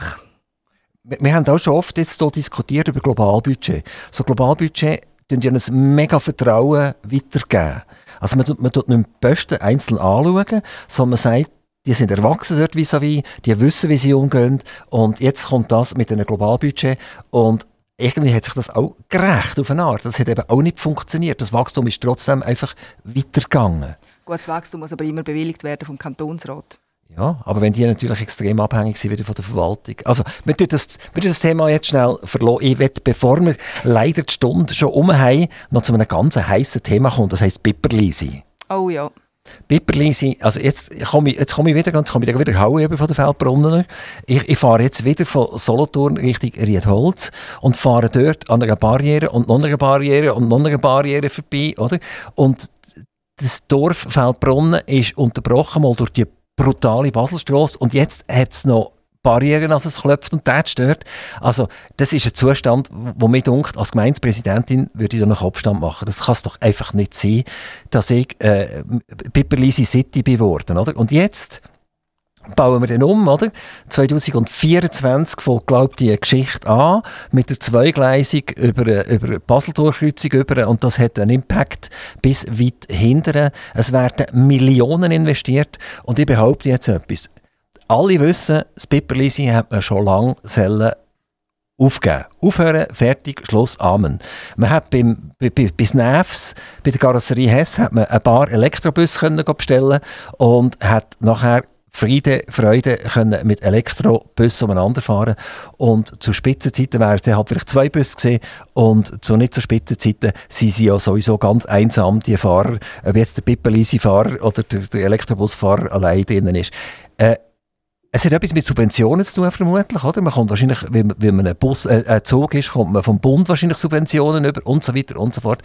Speaker 1: Wir, wir haben auch schon oft jetzt hier diskutiert über Globalbudget. So Globalbudget tun ja ein mega Vertrauen weitergeben. Also man tut, man tut nicht die Posten einzeln anschauen, sondern man sagt, die sind erwachsen dort vis-à-vis, die wissen, wie sie umgehen und jetzt kommt das mit einem Globalbudget und irgendwie hat sich das auch gerecht auf eine Art. Das hat eben auch nicht funktioniert. Das Wachstum ist trotzdem einfach weitergegangen.
Speaker 2: Gutes Wachstum muss aber immer bewilligt werden vom Kantonsrat.
Speaker 1: Ja, aber wenn die natürlich extrem abhängig sind wieder von der Verwaltung. Also, wir tun das, wir tun das Thema jetzt schnell verloren. Ich will, bevor wir leider die Stunde schon umhaben, noch zu einem ganz heißen Thema kommen. Das heisst Pipperlisi.
Speaker 2: Oh ja.
Speaker 1: Pipperlisi, also jetzt komme ich, jetzt komme ich wieder, jetzt komme ich wieder Haue von der Feldbrunner. Ich, ich fahre jetzt wieder von Solothurn Richtung Riedholz und fahre dort an einer Barriere und noch einer Barriere und noch einer Barriere vorbei, oder? Und das Dorf Feldbrunnen ist unterbrochen mal durch die brutale Baselstrasse und jetzt hat es noch Barrieren, als es klopft und das stört. Also, das ist ein Zustand, wo mir denkt, als Gemeindepräsidentin würde ich da einen Kopfstand machen. Das kann es doch einfach nicht sein, dass ich äh, Pipperlisi City geworden, oder? Und jetzt bauen wir den um, oder? 2024 fängt, glaube die Geschichte an, mit der Zweigleisung über, über Basel-Durchkreuzung über, und das hat einen Impact bis weit hinten. Es werden Millionen investiert, und ich behaupte jetzt etwas. Alle wissen, das Pipperlisi hat man schon lange sollen aufgeben. Aufhören, fertig, Schluss, Amen. Man hat beim, bei, bei, bis Nervs, bei der Karosserie Hess, hat man ein paar Elektrobus können bestellen und hat nachher Friede, Freude können mit Elektrobussen umeinander fahren und zu Spitzenzeiten wären es halt vielleicht zwei Busse gesehen und zu nicht so Spitzenzeiten sind sie ja sowieso ganz einsam, die Fahrer, ob jetzt der Pippelisi-Fahrer oder der, der Elektrobusfahrer allein drinnen ist. Äh, es hat etwas mit Subventionen zu tun, vermutlich, oder? Man kommt wahrscheinlich, wenn, wenn man ein, Bus, äh, ein Zug ist, kommt man vom Bund wahrscheinlich Subventionen über und so weiter und so fort.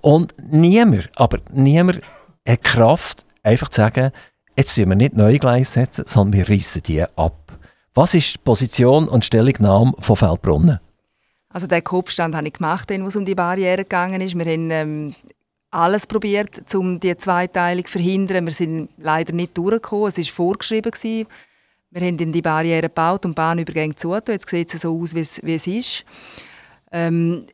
Speaker 1: Und niemand, aber niemand hat Kraft, einfach zu sagen, jetzt tun wir nicht neue Gleise setzen, sondern wir reissen die ab. Was ist die Position und Stellungnahme von Feldbrunnen?
Speaker 2: Also den Kopfstand habe ich gemacht, wo es um die Barriere gegangen ist. Wir haben ähm, alles probiert, um die Zweiteilung zu verhindern. Wir sind leider nicht durchgekommen. Es war vorgeschrieben. Gewesen. Wir haben die Barriere gebaut und Bahnübergänge zugetan. Jetzt sieht es so aus, wie es, wie es ist. Ähm,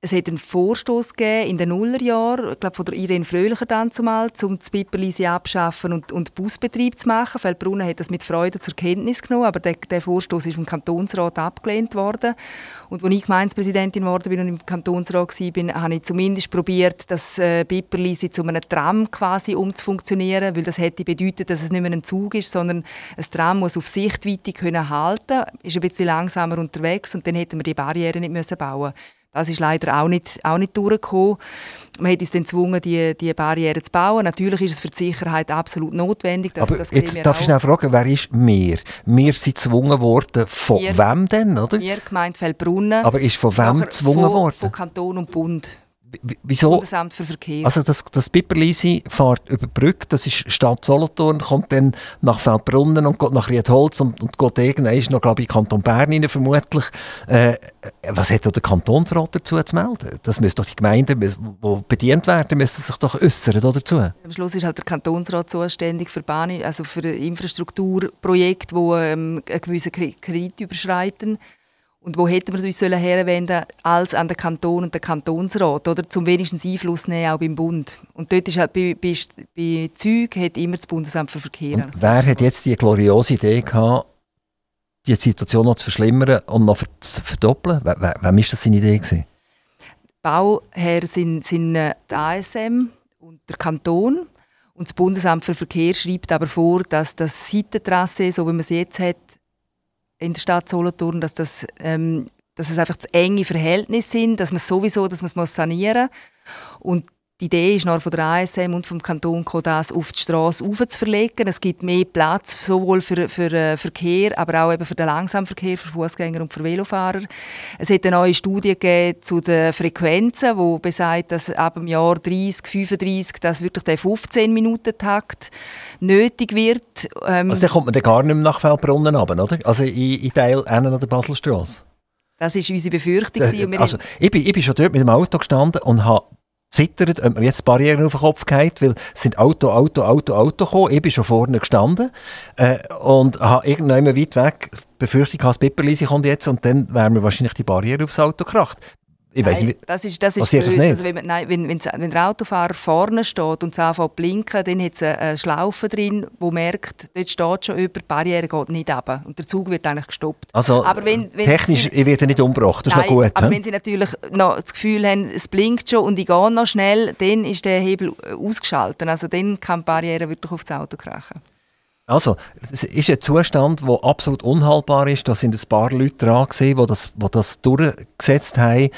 Speaker 2: es hat einen Vorstoß gegeben in den Nullerjahren, ich glaube von der Irene Fröhlicher dann zumal, um das Piperlisi abschaffen und, und Busbetrieb zu machen. Feldbrunnen hat das mit Freude zur Kenntnis genommen, aber der, der Vorstoß ist vom Kantonsrat abgelehnt worden. Und als ich Gemeindepräsidentin geworden bin und im Kantonsrat war, habe ich zumindest probiert, das äh, Piperlisi zu einem Tram quasi umzufunktionieren, weil das hätte bedeutet, dass es nicht mehr ein Zug ist, sondern ein Tram muss auf Sichtweite können halten, ist ein bisschen langsamer unterwegs und dann hätten wir die Barriere nicht müssen bauen müssen. Das ist leider auch nicht, auch nicht durchgekommen. Man hat uns dann gezwungen, die, die Barrieren zu bauen. Natürlich ist es für die Sicherheit absolut notwendig.
Speaker 1: Dass, Aber das jetzt darf ich schnell fragen, wer ist wir? Wir sind gezwungen worden, von wir, wem denn, oder?
Speaker 2: Wir, gemeint Feldbrunnen.
Speaker 1: Aber ist von wem gezwungen worden?
Speaker 2: Von Kanton und Bund.
Speaker 1: Wieso?
Speaker 2: Bundesamt für Verkehr.
Speaker 1: Also das, das Piperlisi fährt über Brücke, das ist Stadt Solothurn, kommt dann nach Feldbrunnen und geht nach Riedholz und, und geht irgendwann noch, glaube ich, Kanton Bern rein, vermutlich. Äh, was hat der Kantonsrat dazu zu melden? Das müssen doch die Gemeinden, die bedient werden, müssen sich doch äußern dazu.
Speaker 2: Am Schluss ist halt der Kantonsrat zuständig für Bahn, also für Infrastrukturprojekte, die ähm, einen gewissen Kredit überschreiten. Und wo hätten wir uns herwenden als an den Kanton und den Kantonsrat, oder? Zum wenigstens Einfluss nehmen, auch beim Bund. Und dort ist halt bei, bei, bei Züg hat immer das Bundesamt für Verkehr. Und
Speaker 1: wer hat jetzt die gloriose Idee gehabt, die Situation noch zu verschlimmern und noch zu verdoppeln? Wem war das seine Idee? Gewesen?
Speaker 2: Bauherr sind, sind äh, die ASM und der Kanton. Und das Bundesamt für Verkehr schreibt aber vor, dass das Seitentrasse, so wie man es jetzt hat, in der Stadt Solothurn, dass, das, ähm, dass es einfach zu enge Verhältnisse sind, dass man sowieso dass man es sanieren muss. Und die Idee ist noch von der ASM und vom Kanton das auf die Straße aufzuverlegen. Es gibt mehr Platz sowohl für, für äh, Verkehr, aber auch eben für den Langsamverkehr, für Fußgänger und für Velofahrer. Es hat eine neue Studie gegeben zu den Frequenzen, wo besagt, dass ab dem Jahr 30, 35, dass wirklich der 15 Minuten Takt nötig wird.
Speaker 1: Ähm, also dann kommt man dann gar nicht mehr nach Feldbrunnen runter, oder? Also in, in Teil N oder Baselstrasse.
Speaker 2: Das war unsere Befürchtung.
Speaker 1: Äh, also, ich, bin, ich bin schon dort mit dem Auto gestanden und habe zittert, ob mir jetzt Barrieren auf den Kopf geht, weil es sind Auto, Auto, Auto, Auto gekommen. Ich bin schon vorne gestanden äh, und habe irgendwann weit weg befürchtet, das Pipperlisi kommt jetzt und dann wäre mir wahrscheinlich die Barriere aufs Auto gekracht.
Speaker 2: Ich weiss nicht, das ist, das ist böse. Also wenn, man, nein, wenn, wenn der Autofahrer vorne steht und es anfängt zu blinken, dann hat es eine Schlaufe drin, wo merkt, dort steht schon über, die Barriere geht nicht runter. Und der Zug wird eigentlich gestoppt.
Speaker 1: Also aber wenn, wenn technisch sie, ich werde nicht umgebracht, das nein, ist noch gut.
Speaker 2: aber he? wenn Sie natürlich noch das Gefühl haben, es blinkt schon und ich gehe noch schnell, dann ist der Hebel ausgeschaltet. Also dann kann die Barriere wirklich auf das Auto krachen.
Speaker 1: Also, es ist ein Zustand, der absolut unhaltbar ist. Da sind ein paar Leute dran die das, die das durchgesetzt haben,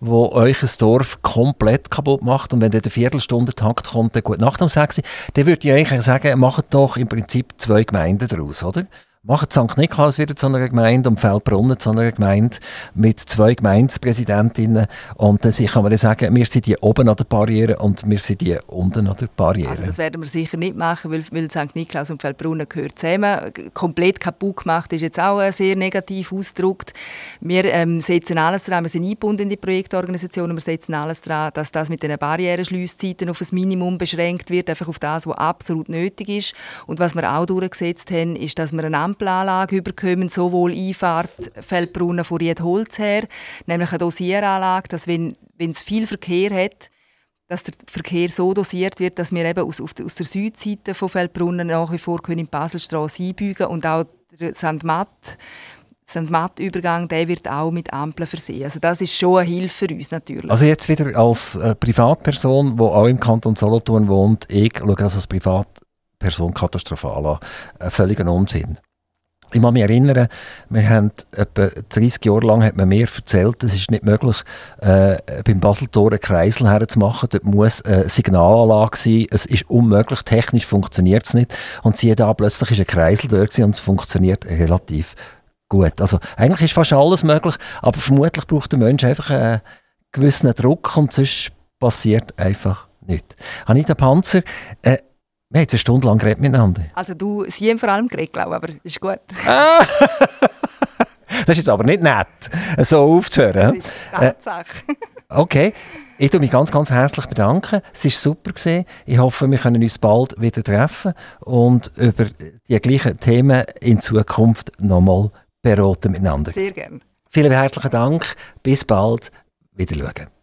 Speaker 1: die euch ein Dorf komplett kaputt macht. Und wenn der Viertelstunde-Takt kommt, dann gut Nacht um 6 dann würde ich eigentlich sagen, macht doch im Prinzip zwei Gemeinden daraus, oder? Macht St. Niklaus wieder zu einer Gemeinde und Feldbrunnen zu einer Gemeinde mit zwei Gemeindepräsidentinnen. Und dann kann man sagen, wir sind die oben an der Barriere und wir sind die unten an der Barriere.
Speaker 2: Also das werden wir sicher nicht machen, weil, weil St. Niklaus und Feldbrunnen gehört zusammen. Komplett kaputt gemacht ist jetzt auch sehr negativ ausgedrückt. Wir ähm, setzen alles daran, wir sind eingebunden in die Projektorganisation wir setzen alles daran, dass das mit den Barrierenschliesszeiten auf ein Minimum beschränkt wird, einfach auf das, was absolut nötig ist. Und was wir auch durchgesetzt haben, ist, dass wir eine Ampelanlage überkommen, sowohl Einfahrt Feldbrunnen von Riedholz her, nämlich eine Dosieranlage, dass wenn, wenn es viel Verkehr hat, dass der Verkehr so dosiert wird, dass wir eben aus, aus der Südseite von Feldbrunnen nach wie vor können in die Baselstraße einbügen und auch der St. Matt St. Matt-Übergang, der wird auch mit Ampeln versehen. Also das ist schon eine Hilfe für uns natürlich.
Speaker 1: Also jetzt wieder als äh, Privatperson, die auch im Kanton Solothurn wohnt, ich schaue das als Privatperson katastrophal an. Äh, völliger Unsinn. Ich kann mich erinnern, wir haben etwa 30 Jahre lang hat man mir erzählt, es ist nicht möglich, äh, beim Baseltor einen Kreisel herzumachen. Dort muss eine Signalanlage sein. Es ist unmöglich, technisch funktioniert es nicht. Und siehe da, plötzlich ist ein Kreisel dort und es funktioniert relativ gut. Also eigentlich ist fast alles möglich, aber vermutlich braucht der Mensch einfach einen gewissen Druck und sonst passiert einfach nichts. Anita Panzer, äh, wir haben jetzt eine Stunde lang geredet miteinander.
Speaker 2: Also du, sie haben vor allem geredet, glaube ich, aber ist gut.
Speaker 1: Ah. das ist jetzt aber nicht nett, so aufzuhören.
Speaker 2: Das ist Tatsache.
Speaker 1: Äh, okay. Ich bedanke mich ganz, ganz herzlich bedanken. Es war super. Gewesen. Ich hoffe, wir können uns bald wieder treffen und über die gleichen Themen in Zukunft nochmal beraten miteinander.
Speaker 2: Sehr gerne.
Speaker 1: Vielen herzlichen Dank. Bis bald. Wiederschauen.